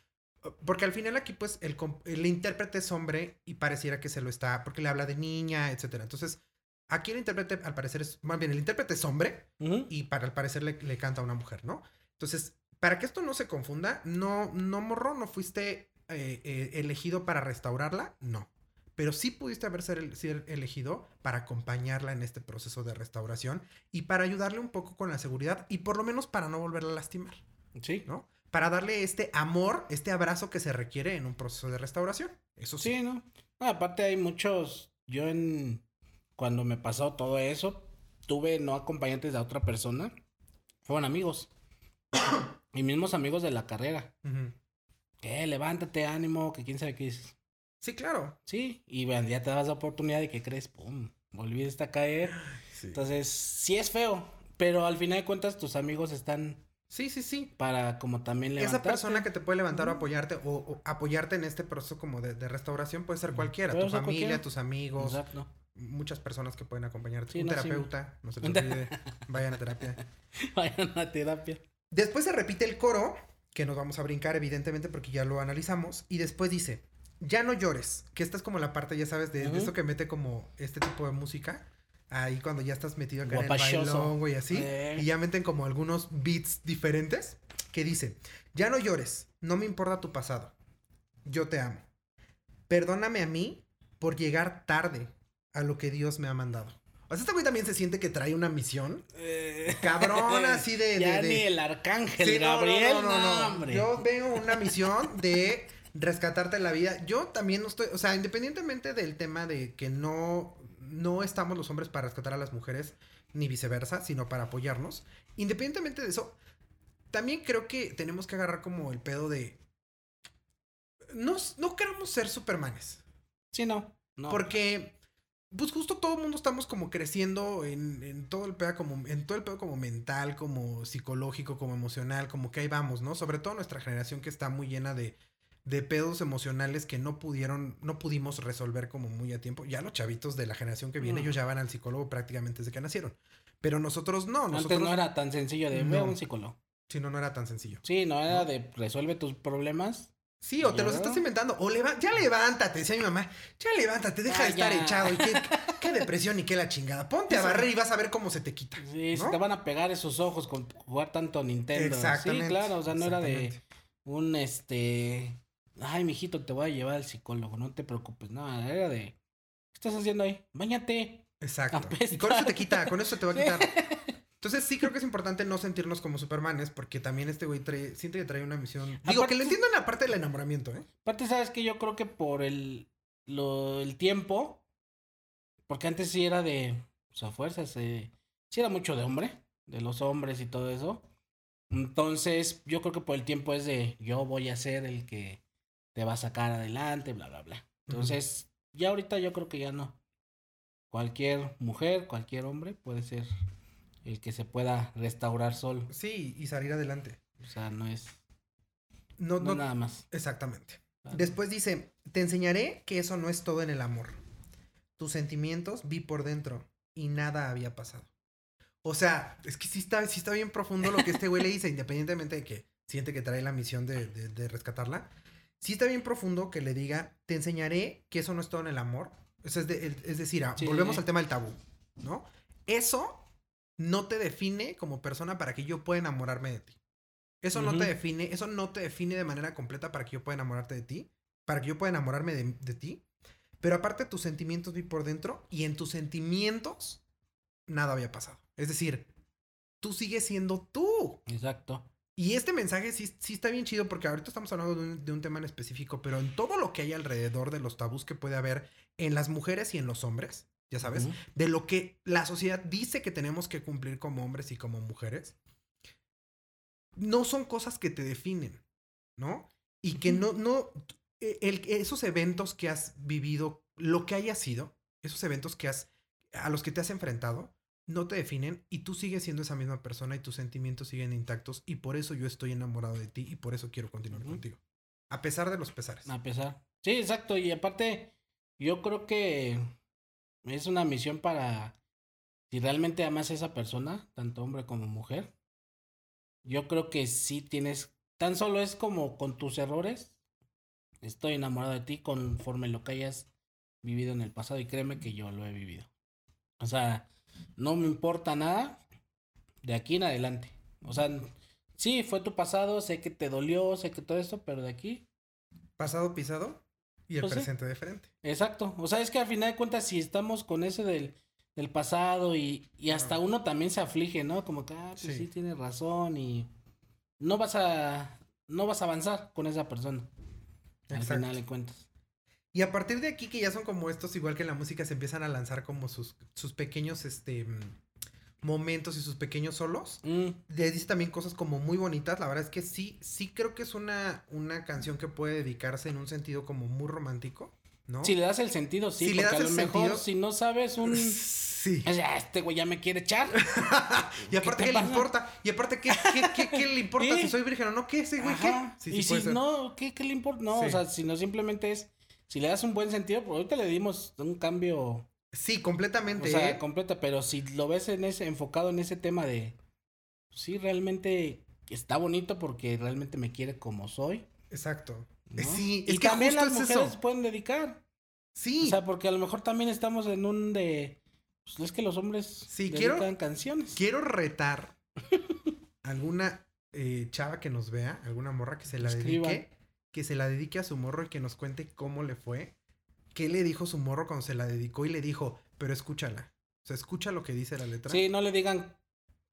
Porque al final aquí, pues, el, el intérprete es hombre y pareciera que se lo está, porque le habla de niña, etcétera. Entonces, aquí el intérprete, al parecer, es, más bien, el intérprete es hombre y para al parecer le, le canta a una mujer, ¿no? Entonces, para que esto no se confunda, no, no morro, no fuiste eh, eh, elegido para restaurarla, no. Pero sí pudiste haber ser, ser elegido para acompañarla en este proceso de restauración y para ayudarle un poco con la seguridad y por lo menos para no volverla a lastimar, sí. ¿no? Para darle este amor, este abrazo que se requiere en un proceso de restauración. Eso sí. Sí, ¿no? No, aparte hay muchos, yo en, cuando me pasó todo eso, tuve no acompañantes de otra persona, fueron amigos. Y mismos amigos de la carrera. Ujú. Que levántate, ánimo, que quién sabe qué dices. Sí, claro. Sí, y bueno, ya te das la oportunidad de que crees, pum, volviste a caer. Sí. Entonces, sí es feo, pero al final de cuentas tus amigos están Sí, sí, sí. para como también Esa levantarte. persona que te puede levantar o apoyarte o, o apoyarte en este proceso como de, de restauración puede ser cualquiera, Puede tu ser familia, cualquiera. tus amigos, Exacto. muchas personas que pueden acompañarte, Sí, un no, sí. terapeuta, no se te- olvide, vayan a terapia. Vayan a terapia. Después se repite el coro, que nos vamos a brincar evidentemente porque ya lo analizamos, y después dice, ya no llores, que esta es como la parte, ya sabes, de, de Ujú. esto que mete como este tipo de música, ahí cuando ya estás metido acá en el bailongo y así, Eh. y ya meten como algunos beats diferentes, que dice, ya no llores, no me importa tu pasado, yo te amo, perdóname a mí por llegar tarde a lo que Dios me ha mandado. O sea, este güey también se siente que trae una misión. Cabrón, así de- Ya de- de- ni el arcángel Sí, Gabriel, no, no, no. hombre. Yo veo una misión de rescatarte la vida. Yo también no estoy, o sea, independientemente del tema de que no, no estamos los hombres para rescatar a las mujeres, ni viceversa, sino para apoyarnos. Independientemente de eso, también creo que tenemos que agarrar como el pedo de... No, no queremos ser supermanes. Sí, no. no. Porque, pues justo todo el mundo estamos como creciendo en, en todo el pedo como, en todo el pedo como mental, como psicológico, como emocional, como que ahí vamos, ¿no? Sobre todo nuestra generación que está muy llena de, de pedos emocionales que no pudieron, no pudimos resolver como muy a tiempo. Ya los chavitos de la generación que viene, ellos ya van al psicólogo prácticamente desde que nacieron. Pero nosotros no, nosotros... Antes no era tan sencillo de ver un psicólogo. Si no, no era tan sencillo. Sí, no era de resuelve tus problemas. Sí, o te los estás inventando. O leva ya levántate, decía mi mamá. Ya levántate, deja Ah, de estar ya. echado. Y qué, qué depresión y qué la chingada. Ponte a barrer y vas a ver cómo se te quita. Sí, se te van a pegar esos ojos con jugar tanto Nintendo. Exactamente. Sí, claro, o sea, no era de un este. Ay, mijito, te voy a llevar al psicólogo, no te preocupes. No, era de. ¿Qué estás haciendo ahí? Báñate. Exacto. apesta. Y con eso te quita, con eso te va a quitar. Entonces sí creo que es importante no sentirnos como supermanes porque también este güey trae, siente que trae una misión. Digo, Aparte- que lo entiendo en la parte del enamoramiento, ¿eh? Aparte, sabes que yo creo que por el, lo, el tiempo, porque antes sí era de, pues a fuerzas, eh, sí era mucho de hombre, de los hombres y todo eso. Entonces, yo creo que por el tiempo es de, yo voy a ser el que te va a sacar adelante, bla, bla, bla. Entonces, ya ahorita yo creo que ya no. Cualquier mujer, cualquier hombre puede ser el que se pueda restaurar solo. Sí, y salir adelante. O sea, no es No, no no, nada más. exactamente. Después dice, te enseñaré que eso no es todo en el amor. Tus sentimientos vi por dentro y nada había pasado. O sea, es que sí está, sí está bien profundo lo que este güey le dice, independientemente de que siente que trae la misión de, de- de rescatarla. Sí está bien profundo que le diga, te enseñaré que eso no es todo en el amor. Es, de- es decir, ah, Sí. volvemos al tema del tabú, ¿no? Eso no te define como persona para que yo pueda enamorarme de ti. Eso no te define, eso no te define de manera completa para que yo pueda enamorarte de ti, para que yo pueda enamorarme de, de ti. Pero aparte tus sentimientos vi por dentro y en tus sentimientos nada había pasado. Es decir, tú sigues siendo tú. Exacto. Y este mensaje sí, sí está bien chido porque ahorita estamos hablando de un, de un tema en específico, pero en todo lo que hay alrededor de los tabús que puede haber en las mujeres y en los hombres, ya sabes, de lo que la sociedad dice que tenemos que cumplir como hombres y como mujeres, no son cosas que te definen, ¿no? Y que no, no, el, esos eventos que has vivido, lo que haya sido, esos eventos que has, a los que te has enfrentado, no te definen y tú sigues siendo esa misma persona y tus sentimientos siguen intactos y por eso yo estoy enamorado de ti y por eso quiero continuar contigo. A pesar de los pesares. A pesar. Sí, exacto. Y aparte, yo creo que es una misión para, si realmente amas a esa persona, tanto hombre como mujer, yo creo que sí tienes, tan solo es como con tus errores, estoy enamorado de ti conforme lo que hayas vivido en el pasado y créeme que yo lo he vivido. O sea, no me importa nada de aquí en adelante. O sea, sí, fue tu pasado, sé que te dolió, sé que todo esto, pero de aquí Pasado pisado y el Pues sí. presente de frente. Exacto. O sea, es que al final de cuentas, si estamos con ese del, del pasado y, y hasta uno también se aflige, ¿no? Como que, ah, pues sí. Sí. tienes razón y no vas a, no vas a avanzar con esa persona. Al Exacto. final de cuentas. Y a partir de aquí que ya son como estos, igual que en la música, se empiezan a lanzar como sus, sus pequeños este, mm, momentos y sus pequeños solos. Mm, Le dice también cosas como muy bonitas. La verdad es que sí, sí creo que es una, una canción que puede dedicarse en un sentido como muy romántico, ¿no? Si le das el sentido, sí, Si le das a lo el mejor sentido- si no sabes un... Sí. O sea, este güey ya me quiere echar. y aparte, te ¿qué, le importa? Y aparte, ¿qué, qué, le importa Sí. si soy virgen o no? ¿Qué ese güey? ¿Qué? Sí, y sí si no, ¿qué, le importa? No, o sea, si no simplemente es... Si le das un buen sentido, pues ahorita le dimos un cambio Sí, completamente. O sea, ¿eh? completa, pero si lo ves en ese, enfocado en ese tema de sí, realmente está bonito porque realmente me quiere como soy. Exacto. ¿no? Sí, y es que también justo las es mujeres eso. pueden dedicar. Sí. O sea, porque a lo mejor también estamos en un de. Pues es que los hombres Sí, dedican quiero- canciones. Quiero retar alguna eh, chava que nos vea, alguna morra que se la dedique, que se la dedique a su morro y que nos cuente cómo le fue, qué le dijo su morro cuando se la dedicó y le dijo, pero escúchala. O sea, escucha lo que dice la letra. Sí, no le digan.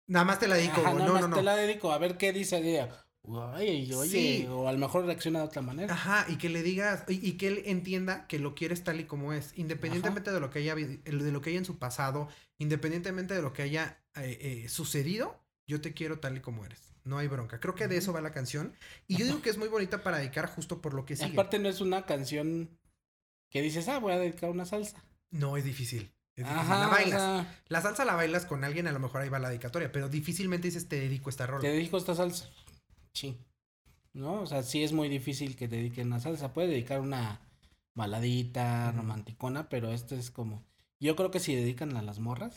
Nada más te la dedico. "Ajá, no, no, más no. te la dedico a ver qué dice. Diga, Oye, oye, Sí. o a lo mejor reacciona de otra manera. Ajá, y que le digas, y, y que él entienda que lo quieres tal y como es, independientemente de lo que haya de lo que haya en su pasado, independientemente de lo que haya eh, eh, sucedido, yo te quiero tal y como eres. No hay bronca. Creo que de eso va la canción. Y yo digo que es muy bonita para dedicar justo por lo que sigue. Aparte no es una canción que dices, ah, voy a dedicar una salsa. No, es difícil. Es difícil. Ajá, la o bailas. sea, La salsa la bailas con alguien, a lo mejor ahí va la dedicatoria, pero difícilmente dices te dedico esta rola. te dedico esta salsa. Sí. ¿No? O sea, sí es muy difícil que te dediquen una salsa. Puede dedicar una baladita, romanticona, pero esto es como. Yo creo que si dedican a las morras,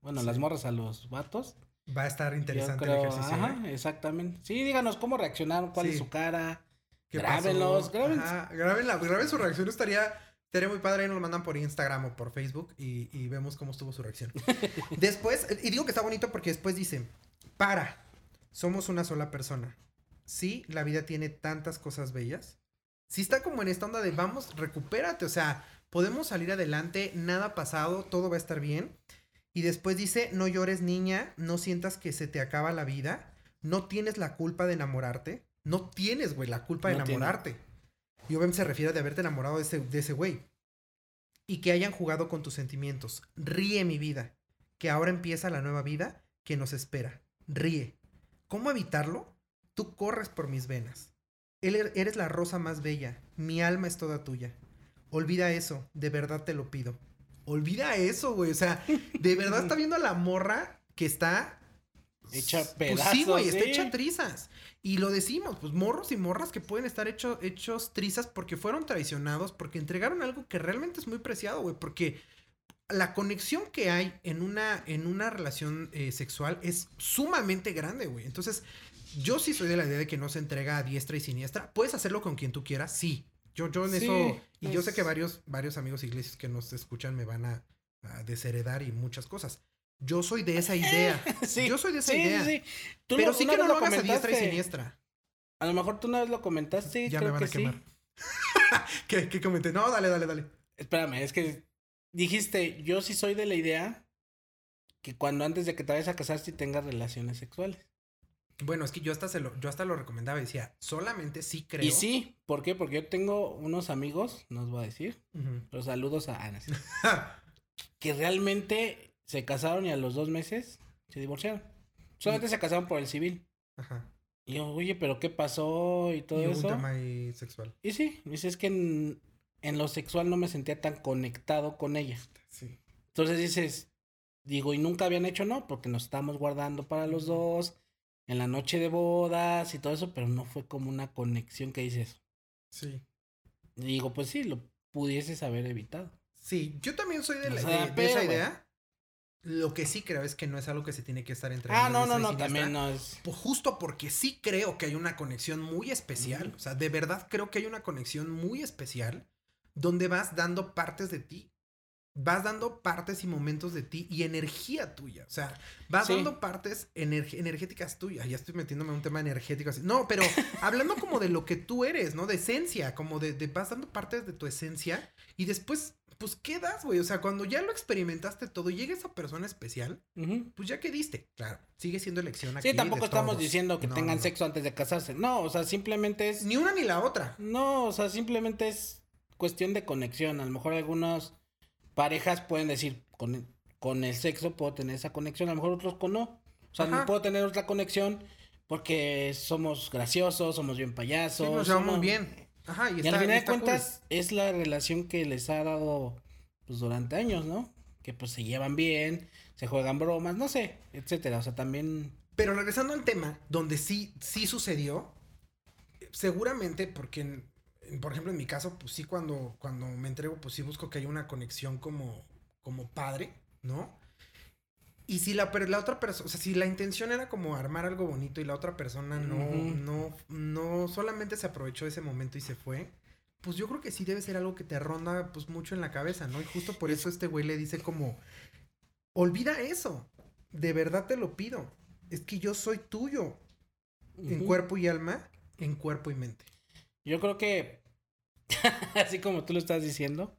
bueno, Sí. las morras a los vatos. Va a estar interesante creo, el ejercicio. ajá, ¿eh? exactamente. Sí, díganos cómo reaccionaron, cuál Sí. es su cara. ¿Qué Grábenlos, graben- Ajá, grábenla, graben su reacción. Estaría, estaría muy padre. Ahí nos lo mandan por Instagram o por Facebook y, y vemos cómo estuvo su reacción. después, y digo que está bonito porque después dice: Para, somos una sola persona. Sí, la vida tiene tantas cosas bellas. Sí está como en esta onda de vamos, recupérate. O sea, podemos salir adelante, nada pasado, todo va a estar bien. Y después dice, no llores niña, no sientas que se te acaba la vida, no tienes la culpa de enamorarte, no tienes, güey, la culpa de tiene. Y obviamente se refiere de haberte enamorado de ese, de ese güey. Y que hayan jugado con tus sentimientos. Ríe mi vida, que ahora empieza la nueva vida que nos espera. Ríe. ¿Cómo evitarlo? Tú corres por mis venas. Él- Eres la rosa más bella, mi alma es toda tuya. Olvida eso, de verdad te lo pido. Olvida eso, güey. O sea, de verdad está viendo a la morra que está. Hecha Pues sí, güey, pedazos, está hecha trizas. Y lo decimos, pues morros y morras que pueden estar hecho- hechos trizas porque fueron traicionados, porque entregaron algo que realmente es muy preciado, güey. Porque la conexión que hay en una, en una relación eh, sexual es sumamente grande, güey. Entonces, yo sí soy de la idea de que no se entrega a diestra y siniestra. Puedes hacerlo con quien tú quieras, sí. Yo, yo en Sí, eso, y yo sé que varios, varios amigos iglesias que nos escuchan me van a, a desheredar y muchas cosas. Yo soy de esa idea. Sí, Yo soy de esa sí, idea. sí. Tú Pero lo- sí que no vez lo hagas a diestra y comentaste. siniestra. A lo mejor tú una vez lo comentaste. Ya creo me van que a quemar. ¿Qué, ¿Qué comenté? No, dale, dale, dale. Espérame, es que dijiste, yo sí soy de la idea que cuando antes de que te vayas a casar sí tengas relaciones sexuales. Bueno, es que yo hasta, se lo, yo hasta lo recomendaba y decía, solamente sí creo. Y sí, ¿por qué? Porque yo tengo unos amigos, no os voy a decir, Ujú. pero saludos a Ana, que realmente se casaron y a los dos meses se divorciaron. Solamente se casaron por el civil. Ajá. Y yo, oye, pero ¿qué pasó? Y todo y eso. un tema ahí sexual. Y sí, dice, es que en, en lo sexual no me sentía tan conectado con ella. Sí. Entonces dices, digo, y nunca habían hecho, no, porque nos estábamos guardando para los dos, en la noche de bodas y todo eso, pero no fue como una conexión que dices. Sí. Y digo, pues sí, lo pudieses haber evitado. Sí, yo también soy de, la- de- de esa idea. Lo que sí creo es que no es algo que se tiene que estar entregando. Ah, no, no, no, también no es. Pues justo porque sí creo que hay una conexión muy especial. Ujú. O sea, de verdad creo que hay una conexión muy especial donde vas dando partes de ti. Vas dando partes y momentos de ti y energía tuya. O sea, vas Sí. dando partes ener- energéticas tuyas. Ya estoy metiéndome en un tema energético así. No, pero hablando como de lo que tú eres, ¿no? De esencia, como de, de vas dando partes de tu esencia y después, pues, ¿qué das, güey? O sea, cuando ya lo experimentaste todo y llega esa persona especial, pues ya que diste. Claro, sigue siendo elección aquí. Sí, tampoco estamos todos. diciendo que No, tengan no, sexo antes de casarse. No, o sea, simplemente es. Ni una ni la otra. No, o sea, simplemente es cuestión de conexión. A lo mejor algunas parejas pueden decir, con, con el sexo puedo tener esa conexión, a lo mejor otros con no. O sea, Ajá. no puedo tener otra conexión porque somos graciosos, somos bien Sí, payasos. nos llevamos somos- bien. Ajá, y, Y, está, al final de cool. cuentas es la relación que les ha dado pues durante años, ¿no? Que pues se llevan bien, se juegan bromas, no sé, etcétera. O sea, también Pero regresando al tema, donde sí, sí sucedió, seguramente porque, por ejemplo, en mi caso, pues sí, cuando, cuando me entrego, pues sí busco que haya una conexión como, como padre, ¿no? Y si la, la otra persona, o sea, si la intención era como armar algo bonito y la otra persona no, no, no solamente se aprovechó de ese momento y se fue, pues yo creo que sí debe ser algo que te ronda pues mucho en la cabeza, ¿no? Y justo por eso este güey le dice como, olvida eso, de verdad te lo pido, es que yo soy tuyo, en cuerpo y alma, en cuerpo y mente. Yo creo que, así como tú lo estás diciendo,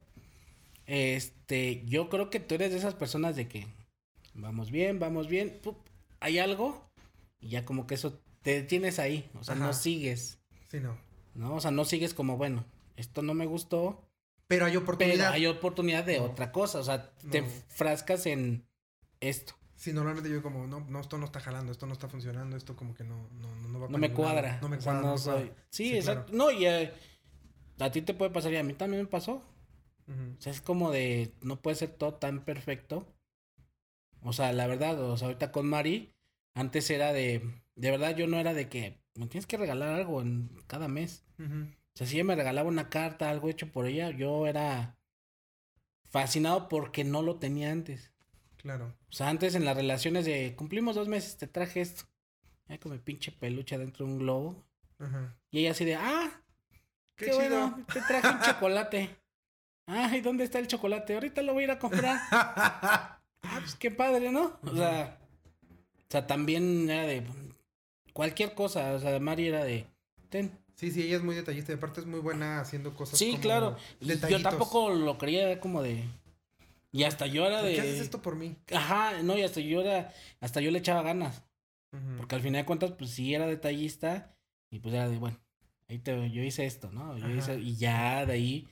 este, yo creo que tú eres de esas personas de que vamos bien, vamos bien, ¡pup! hay algo y ya como que eso te detienes ahí, o sea, no sigues, Sí, no. ¿no? O sea, no sigues como, bueno, esto no me gustó, Pero hay pero oportunidad. hay oportunidad de No. otra cosa, o sea, te No. frascas en esto, Sí, normalmente yo como, no, no, esto no está jalando, esto no está funcionando, esto como que no, no, no, no va no me cuadra, No me cuadra, no me soy... cuadra. Sí, Sí, exacto, claro. no, y eh, a ti te puede pasar y a mí también me pasó. O sea, es como de, no puede ser todo tan perfecto. O sea, la verdad, o sea, ahorita con Mari, antes era de, de verdad yo no era de que me tienes que regalar algo en cada mes. O sea, si ella me regalaba una carta, algo hecho por ella, yo era fascinado porque no lo tenía antes. Claro. O sea, antes en las relaciones de, cumplimos dos meses, te traje esto. Ay, como pinche peluche dentro de un globo. Ajá. Y ella así de, ah, Qué, Qué, chido. bueno, te traje un chocolate. Ay, ¿dónde está el chocolate? Ahorita lo voy a ir a comprar. Ah, pues qué padre, ¿no? O sea, o sea, también era de cualquier cosa. O sea, Mari era de, ten. sí, sí, ella es muy detallista y aparte es muy buena haciendo cosas Sí, como claro. Yo tampoco lo creía era como de, Y hasta yo era ¿Por de. qué haces esto por mí? Ajá, no, y hasta yo era. Hasta yo le echaba ganas. Porque al final de cuentas, pues sí era detallista. Y pues era de, bueno, ahí te, yo hice esto, ¿no? Yo hice- y ya de ahí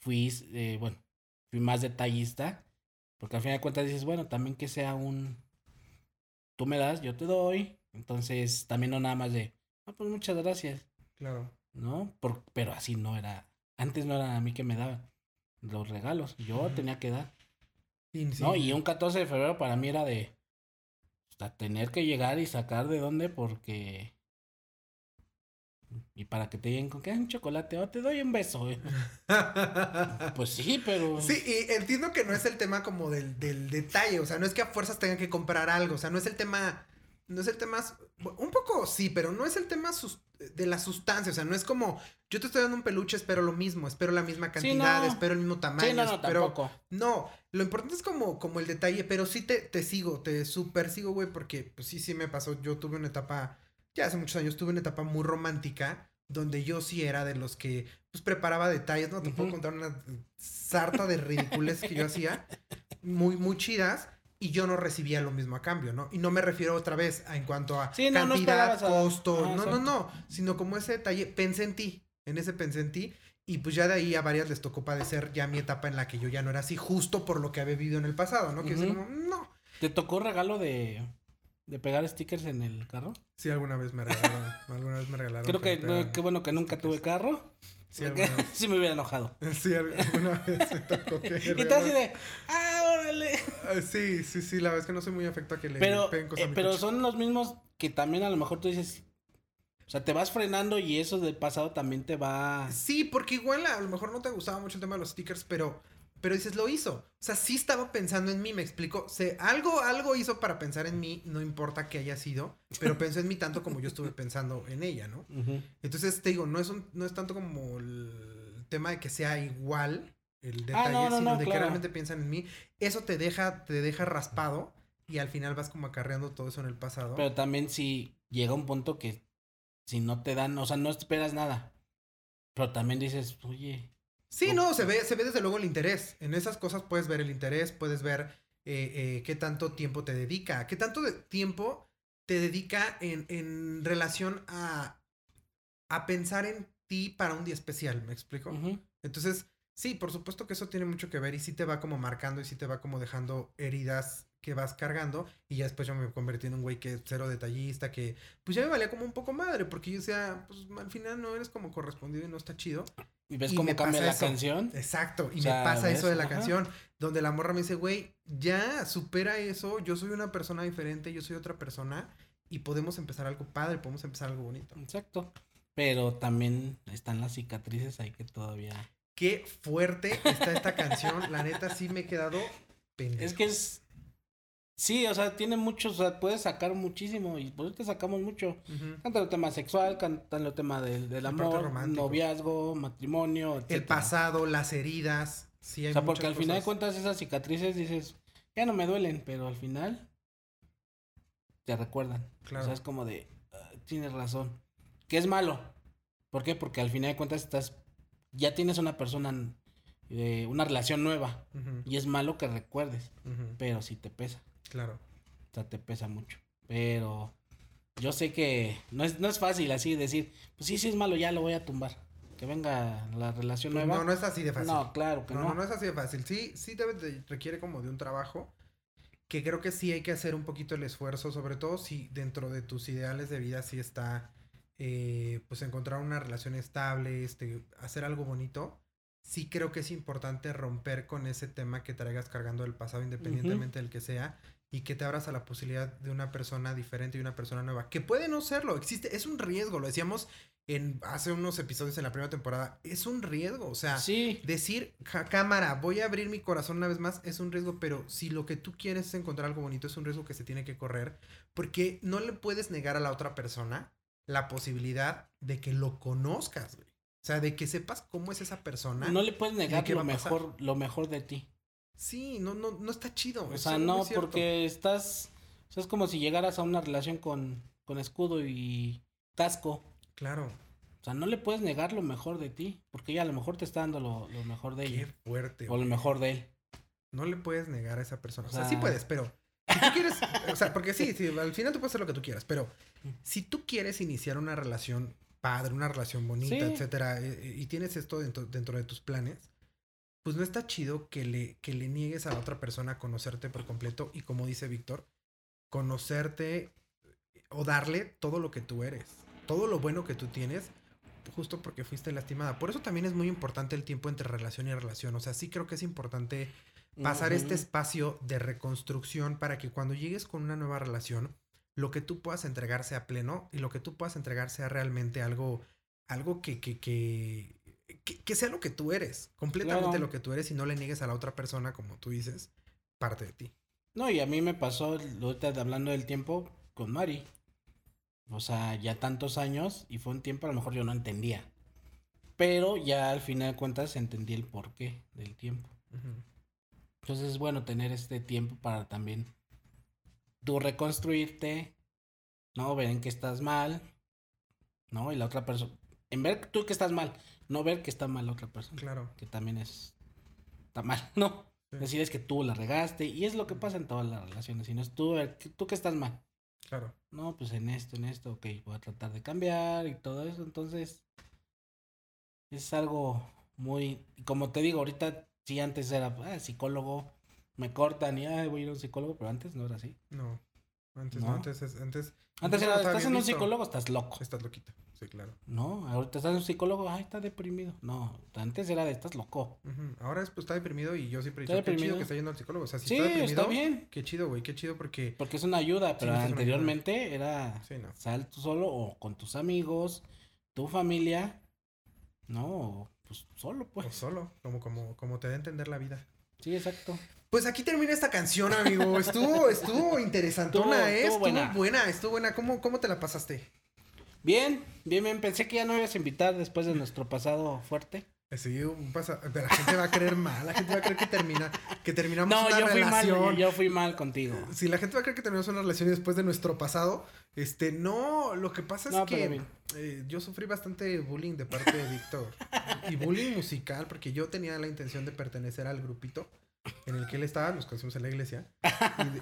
fui, eh, bueno, fui más detallista. Porque al final de cuentas dices, bueno, también que sea un. Tú me das, yo te doy. Entonces, también no nada más de, ah, pues muchas gracias. Claro. ¿no? Por, pero así no era. Antes no era a mí que me daban los regalos. Yo tenía que dar. Sí. ¿No? Y un 14 de febrero para mí era de. hasta tener que llegar y sacar de dónde porque. Y para que te digan con que "Ay, un chocolate, o te doy un beso. eh". Pues sí, pero. Sí, y entiendo que no es el tema como del, del detalle, o sea, no es que a fuerzas tengan que comprar algo, o sea, no es el tema, no es el tema, un poco sí, pero no es el tema de la sustancia, o sea, no es como, yo te estoy dando un peluche, espero lo mismo, espero la misma Sí, cantidad, no. espero el mismo tamaño, Sí, no, no, espero... tampoco. No, lo importante es como, como el detalle, pero sí te, te sigo, te super sigo, güey, porque pues sí, sí me pasó, yo tuve una etapa, ya hace muchos años, tuve una etapa muy romántica, donde yo sí era de los que, pues, preparaba detalles, ¿no? Te puedo contar una sarta de ridicules que yo hacía, muy, muy chidas, y yo no recibía lo mismo a cambio, ¿no? Y no me refiero otra vez a, en cuanto a Sí, no, no cantidad, costo, no, no, no, sino como ese detalle, pensé en ti, en ese pensé en ti, y pues ya de ahí a varias les tocó padecer ya mi etapa en la que yo ya no era así, justo por lo que había vivido en el pasado, ¿no? Que es como, no. ¿Te tocó regalo de. De pegar stickers en el carro? Sí, alguna vez me regalaron, alguna vez me regalaron. Creo que, qué bueno que nunca tuve carro. Sí, porque alguna vez. sí me hubiera enojado. Sí, alguna vez me tocó que Y tú así de, ah, órale. Ah, Sí, sí, sí, la verdad es que no soy muy afecto a que le Pero, peguen cosas eh, a mi pero coche. son los mismos que también a lo mejor tú dices, o sea, te vas frenando y eso del pasado también te va... Sí, porque igual a lo mejor no te gustaba mucho el tema de los stickers, pero, pero dices, lo hizo. O sea, sí estaba pensando en mí, me explico. Se, algo, algo hizo para pensar en mí, no importa que haya sido, pero pensó en mí tanto como yo estuve pensando en ella, ¿no? Entonces, te digo, no es, un, no es tanto como el tema de que sea igual el Ah, detalle, no, no, sino no, de que realmente piensan en mí. Eso te deja, te deja raspado y al final vas como acarreando todo eso en el pasado. Pero también si llega un punto que si no te dan, o sea, no esperas nada. Pero también dices, oye, Sí, no, se ve, se ve desde luego el interés. En esas cosas puedes ver el interés, puedes ver eh, eh, qué tanto tiempo te dedica, qué tanto de tiempo te dedica en, en relación a, a pensar en ti para un día especial, ¿me explico? Entonces, sí, por supuesto que eso tiene mucho que ver y sí te va como marcando y sí te va como dejando heridas que vas cargando y ya después yo me convertí en un güey que es cero detallista, que pues ya me valía como un poco madre porque yo decía, pues al final no eres como correspondido y no está chido. y ves Y cómo cambia la eso. canción. Exacto, y O sea, me pasa ¿ves? eso de la Ajá. canción, donde la morra me dice, güey, ya supera eso, yo soy una persona diferente, yo soy otra persona y podemos empezar algo padre, podemos empezar algo bonito. Exacto. Pero también están las cicatrices ahí que todavía... Qué fuerte está esta canción, la neta sí me he quedado pendejo. Es que es... Sí, o sea, tiene mucho, o sea, puedes sacar muchísimo y por eso te sacamos mucho. Cantan el tema sexual, cantan el tema del, del amor, noviazgo, matrimonio, El pasado, las heridas, sí hay O sea, porque al final de cuentas esas cicatrices dices, ya no me duelen, pero al final te recuerdan. Claro. O sea, es como de, "Ah, tienes razón. Que es malo. ¿Por qué? Porque al final de cuentas estás, ya tienes una persona, eh, una relación nueva. Y es malo que recuerdes, pero sí te pesa. Claro. O sea, te pesa mucho. Pero yo sé que no es, no es fácil así decir, pues sí, sí es malo, ya lo voy a tumbar. Que venga la relación Pues nueva. no, no es así de fácil. No, claro que no, no. no, no es así de fácil. Sí, sí debe de- requiere como de un trabajo que creo que sí hay que hacer un poquito el esfuerzo, sobre todo si dentro de tus ideales de vida sí está, eh, pues encontrar una relación estable, este, hacer algo bonito. Sí creo que es importante romper con ese tema que traigas cargando del pasado, independientemente del que sea, y que te abras a la posibilidad de una persona diferente y una persona nueva, que puede no serlo, existe, es un riesgo, lo decíamos en hace unos episodios en la primera temporada, es un riesgo, o sea, Sí, Decir, "Ja, cámara, voy a abrir mi corazón una vez más, es un riesgo, pero si lo que tú quieres es encontrar algo bonito, es un riesgo que se tiene que correr, porque no le puedes negar a la otra persona la posibilidad de que lo conozcas, güey. O sea, de que sepas cómo es esa persona. no le puedes negar lo mejor, lo mejor de ti. Sí, no, no, no está chido. O sea, no, porque estás, o sea, es como si llegaras a una relación con, con escudo y casco. Claro, O sea, no le puedes negar lo mejor de ti, porque ella a lo mejor te está dando lo, lo mejor de qué ella, fuerte. o lo mejor de él. no le puedes negar a esa persona. O sea, O sí puedes, pero si tú quieres, o sea, porque sí, sí, al final tú puedes hacer lo que tú quieras, pero si tú quieres iniciar una relación padre, una relación bonita, Sí. etcétera, eh, eh, y tienes esto dentro, dentro de tus planes, pues no está chido que le, que le niegues a la otra persona conocerte por completo y como dice Víctor, conocerte o darle todo lo que tú eres, todo lo bueno que tú tienes, justo porque fuiste lastimada. Por eso también es muy importante el tiempo entre relación y relación. O sea, sí creo que es importante pasar este espacio de reconstrucción para que cuando llegues con una nueva relación, lo que tú puedas entregar sea pleno y lo que tú puedas entregar sea realmente algo, algo que, que, que, que, que sea lo que tú eres, completamente Claro. lo que tú eres y no le niegues a la otra persona, como tú dices, parte de ti. No, y a mí me pasó, ahorita hablando del tiempo, con Mari. O sea, ya tantos años y fue un tiempo a lo mejor yo no entendía. Pero ya al final de cuentas entendí el porqué del tiempo. Entonces es bueno tener este tiempo para también tú reconstruirte, ¿no? Ver en qué estás mal, ¿no? Y la otra persona, en ver tú que estás mal, no ver que está mal la otra persona, Claro. que también es, está mal, ¿no? Sí. Decir es que tú la regaste y es lo que pasa en todas las relaciones, si no es tú, ver, tú que estás mal. Claro. No, pues en esto, en esto, ok, voy a tratar de cambiar y todo eso. Entonces, es algo muy, como te digo, ahorita sí antes era ah, psicólogo, me cortan y "Ay, voy a ir a un psicólogo, pero antes no era así. No. Antes No. no, antes es, antes. Antes no era, estás en un psicólogo, estás loco. Estás loquita. Sí, claro. No, ahorita estás un psicólogo, ay, está deprimido. No, antes era de estás loco. Ahora es, pues, está deprimido y yo siempre he dicho, qué chido deprimido. que está yendo al psicólogo. O sea, si sí, está deprimido, está bien, qué chido, güey, qué chido porque... porque es una ayuda, pero sí, anteriormente era Sí, no. sal tú solo o con tus amigos, tu familia, no, o, pues solo O pues. solo, como, como, como te da a entender la vida. Sí, exacto. Pues aquí termina esta canción, amigo. Estuvo, estuvo interesantona, Estuvo- ¿eh? Estuvo buena. buena. estuvo buena. ¿Cómo, ¿Cómo te la pasaste? Bien, bien, bien. Pensé que ya no ibas a invitar después de nuestro pasado fuerte. Sí, un pasa... pero la gente va a creer mal, la gente va a creer que termina, que terminamos No, una yo fui mal, relación. yo, yo fui mal contigo. Si la gente va a creer que terminamos una relación después de nuestro pasado, este, no, lo que pasa es No, que eh, yo sufrí bastante bullying de parte de Víctor. y bullying musical, porque yo tenía la intención de pertenecer al grupito en el que él estaba, nos conocimos en la iglesia,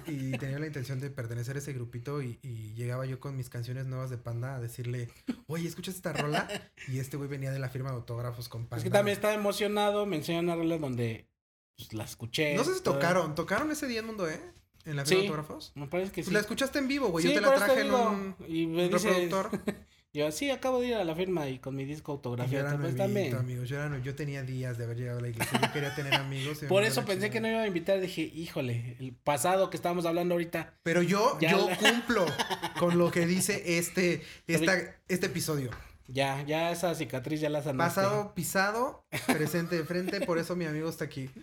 y, y tenía la intención de pertenecer a ese grupito y, y llegaba yo con mis canciones nuevas de Panda a decirle, oye, ¿escuchas esta rola? Y este güey venía de la firma de autógrafos con Panda. Es que también estaba emocionado, me enseñó una rola donde pues, la escuché. No sé si todo. tocaron, ¿tocaron ese día en Mundo E? ¿En la firma Sí. de autógrafos? Me parece que Pues sí. la escuchaste en vivo, güey. Sí, yo te la traje en un Y me dice, reproductor. yo, sí, acabo de ir a la firma y con mi disco autografiado. Pues también. amigos. Yo, tenía días de haber llegado a la iglesia. Yo quería tener amigos. Por eso pensé que no iba a invitar. Dije, híjole, el pasado que estábamos hablando ahorita. Pero yo, Ya yo la- cumplo con lo que dice este, esta, este episodio. Ya, ya esa cicatriz ya la sanaste. Pasado pisado, presente de frente. Por eso mi amigo está aquí.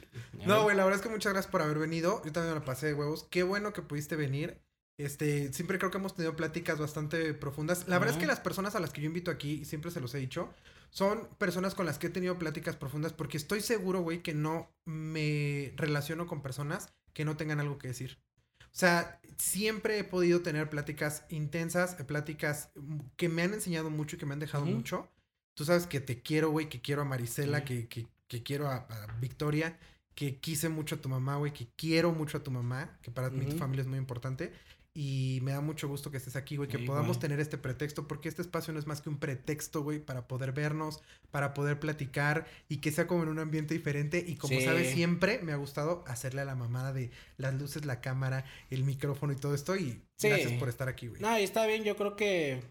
No, güey, la verdad es que muchas gracias por haber venido. Yo también me la pasé de huevos. Qué bueno que pudiste venir. Este, siempre creo que hemos tenido pláticas bastante profundas. La verdad es que las personas a las que yo invito aquí, y siempre se los he dicho, son personas con las que he tenido pláticas profundas porque estoy seguro, güey, que no me relaciono con personas que no tengan algo que decir. O sea, siempre he podido tener pláticas intensas, pláticas que me han enseñado mucho y que me han dejado Ujú. mucho. Tú sabes que te quiero, güey, que quiero a Marisela, que, que, que quiero a, a Victoria, que quise mucho a tu mamá, güey, que quiero mucho a tu mamá, que para mí tu familia es muy importante. Y me da mucho gusto que estés aquí, güey, que Sí, podamos güey. tener este pretexto, porque este espacio no es más que un pretexto, güey, para poder vernos, para poder platicar y que sea como en un ambiente diferente. Y como Sí. sabes, siempre me ha gustado hacerle a la mamada de las luces, la cámara, el micrófono y todo esto. Y Sí. gracias por estar aquí, güey. No, y está bien, yo creo que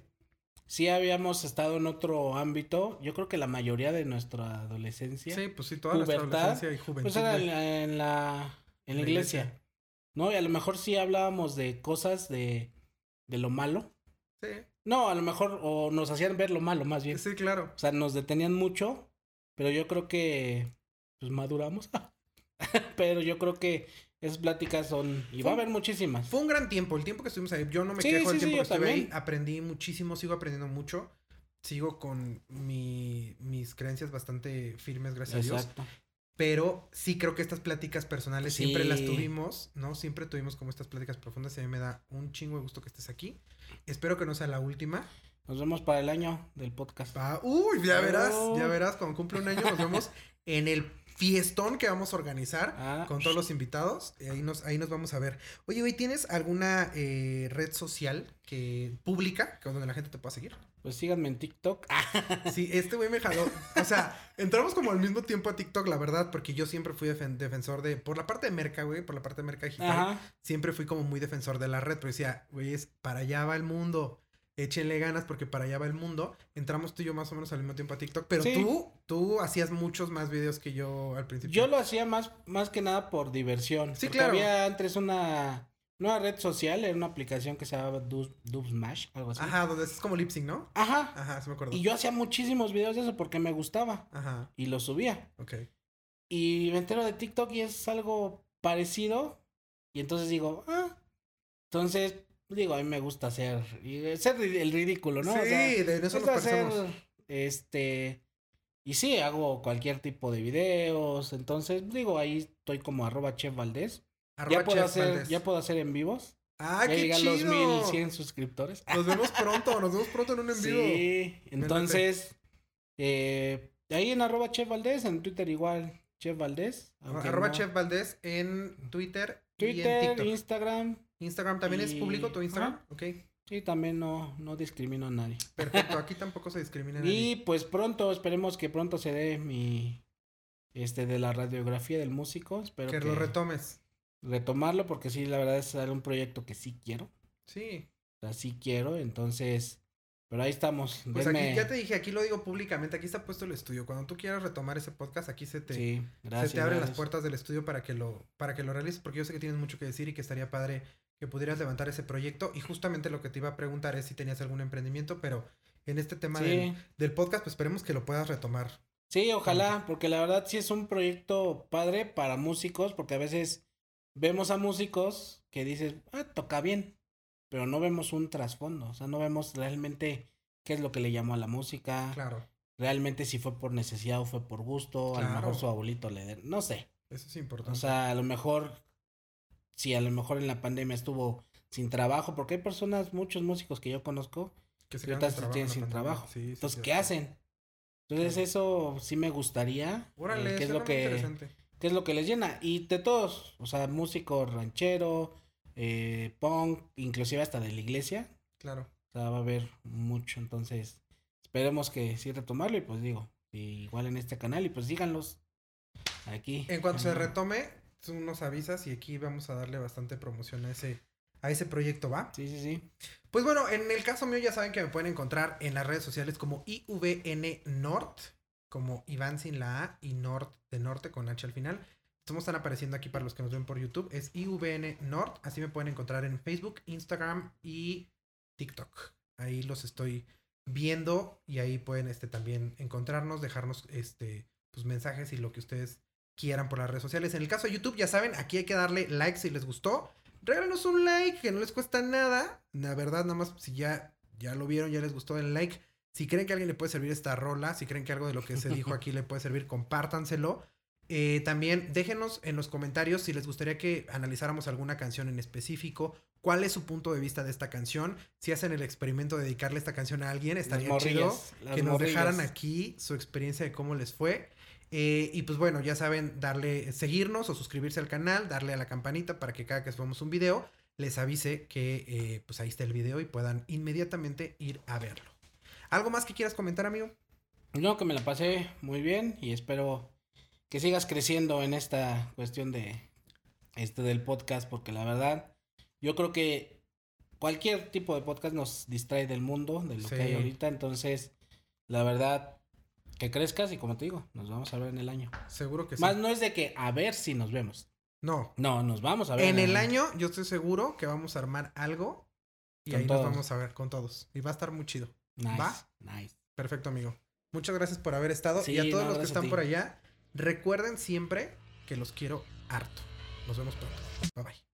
sí habíamos estado en otro ámbito. Yo creo que la mayoría de nuestra adolescencia, Sí, pues sí, toda nuestra Pubertad, adolescencia y juventud. pues era en la, en la, en la la iglesia. iglesia. ¿No? Y a lo mejor sí hablábamos de cosas de, de lo malo. Sí, No, a lo mejor, o nos hacían ver lo malo más bien. sí, claro. O sea, nos detenían mucho, pero yo creo que, pues maduramos. pero yo creo que esas pláticas son, y va a haber muchísimas. Fue un gran tiempo, el tiempo que estuvimos ahí. Yo no me Sí, quejo del sí, sí, tiempo yo que estuve ahí. también. Aprendí muchísimo, sigo aprendiendo mucho. Sigo con mi, mis creencias bastante firmes, gracias a Dios. Pero sí creo que estas pláticas personales siempre las tuvimos, ¿no? Siempre tuvimos como estas pláticas profundas y a mí me da un chingo de gusto que estés aquí. Espero que no sea la última. Nos vemos para el año del podcast. Pa- Uy, ya verás, Oh. ya verás, cuando cumple un año nos vemos en el fiestón que vamos a organizar Ah, con todos los invitados. Y ahí nos, ahí nos vamos a ver. Oye, güey, ¿tienes alguna eh, red social que pública que donde la gente te pueda seguir? Pues síganme en TikTok. Sí, este güey me jaló. O sea, entramos como al mismo tiempo a TikTok, la verdad, porque yo siempre fui defen- defensor de. Por la parte de merca, güey, por la parte de merca digital. Ajá. Siempre fui como muy defensor de la red, pero decía, güey, es para allá va el mundo. Échenle ganas porque para allá va el mundo. Entramos tú y yo más o menos al mismo tiempo a TikTok. Pero Sí. tú, tú hacías muchos más videos que yo al principio. Yo lo hacía más, más que nada por diversión. Sí, porque claro. Había antes una, una red social, era una aplicación que se llamaba Du- Dubsmash, algo así. Ajá, donde es como lip sync, ¿no? Ajá. Ajá, sí me acuerdo. Y yo hacía muchísimos videos de eso porque me gustaba. Ajá, Y los subía. ok. Y me entero de TikTok y es algo parecido. Y entonces digo, ah. Entonces, digo, a mí me gusta hacer, ser ri- el ridículo, ¿no? sí, O sea, de eso nos gusta hacer, este, y sí, hago cualquier tipo de videos. Entonces, digo, ahí estoy como arroba chef Valdés. Arroba Ya puedo Chef hacer, Valdés. ya puedo hacer en vivos. ¡Ah, ya qué chido! los 1100 suscriptores. Nos vemos pronto, nos vemos pronto en un en vivo. Sí, entonces, eh, ahí en arroba Chef Valdés, en Twitter igual, Chef Valdés. Arroba no- Chef Valdés en Twitter, y en Twitter, TikTok. Instagram. Instagram también es público tu Instagram. Ajá. Ok, Sí, también no, no discrimino a nadie. perfecto. Aquí tampoco se discrimina a nadie. Y pues pronto, esperemos que pronto se dé mi, este, de la radiografía del músico. Espero Que que, lo retomes. retomarlo porque sí, la verdad es un proyecto que sí quiero. Sí. O sea, sí quiero, entonces, pero ahí estamos. Pues denme- aquí ya te dije, aquí lo digo públicamente, aquí está puesto el estudio. Cuando tú quieras retomar ese podcast, aquí se te, Sí, se gracias. te abren las puertas del estudio para que lo, para que lo realices, porque yo sé que tienes mucho que decir y que estaría padre que pudieras levantar ese proyecto. Y justamente lo que te iba a preguntar es si tenías algún emprendimiento, pero en este tema Sí. del, del podcast, pues esperemos que lo puedas retomar. Sí, ojalá, porque la verdad sí es un proyecto padre para músicos, porque a veces vemos a músicos que dicen, ah, toca bien, pero no vemos un trasfondo, o sea, no vemos realmente qué es lo que le llamó a la música, Claro, realmente si fue por necesidad o fue por gusto, a lo Claro. mejor su abuelito le... de- No sé, eso es importante. o sea, a lo mejor, si a lo mejor en la pandemia estuvo sin trabajo, porque hay personas, muchos músicos que yo conozco, que se que quedan sin trabajo sin trabajo. Sí, sí, entonces. ¿qué hacen? Entonces eso sí me gustaría, eh, Órale, qué es lo que... interesante. ¿Qué es lo que les llena? Y de todos, o sea, músico ranchero, eh, punk, inclusive hasta de la iglesia. Claro. O sea, va a haber mucho, entonces esperemos que sí retomarlo y pues digo, igual en este canal y pues síganlos aquí. En cuanto se retome, tú nos avisas y aquí vamos a darle bastante promoción a ese, a ese proyecto, ¿va? Sí, sí, sí. Pues bueno, en el caso mío ya saben que me pueden encontrar en las redes sociales como IVN Nord, como Iván sin la A y Nord de norte con H al final. Estamos están apareciendo aquí para los que nos ven por YouTube. Es IVN Nord. Así me pueden encontrar en Facebook, Instagram y TikTok. Ahí los estoy viendo y ahí pueden este, también encontrarnos, dejarnos este, pues, mensajes y lo que ustedes quieran por las redes sociales. En el caso de YouTube, ya saben, aquí hay que darle like si les gustó. Regálanos un like, que no les cuesta nada. La verdad, nada más si ya, ya lo vieron, ya les gustó el like. Si creen que a alguien le puede servir esta rola, si creen que algo de lo que se dijo aquí le puede servir, compártanselo. Eh, también déjenos en los comentarios si les gustaría que analizáramos alguna canción en específico, cuál es su punto de vista de esta canción. Si hacen el experimento de dedicarle esta canción a alguien, estaría chido que nos dejaran aquí su experiencia de cómo les fue. Eh, y pues bueno, ya saben, darle, seguirnos o suscribirse al canal, darle a la campanita para que cada que subamos un video les avise que eh, pues ahí está el video y puedan inmediatamente ir a verlo. ¿Algo más que quieras comentar, amigo? No, que me la pasé muy bien y espero que sigas creciendo en esta cuestión de este del podcast porque la verdad yo creo que cualquier tipo de podcast nos distrae del mundo, de lo Sí. que hay ahorita, entonces la verdad que crezcas y como te digo, nos vamos a ver en el año. Seguro que sí. Más no es de que a ver si nos vemos. No. No, nos vamos a ver En el año yo estoy seguro que vamos a armar algo y Con ahí todos. nos vamos a ver con todos. Y va a estar muy chido. Nice, ¿Va? nice. Perfecto, amigo. Muchas gracias por haber estado. Sí, y a todos no, los que están por allá, recuerden siempre que los quiero harto. Nos vemos pronto. Bye bye.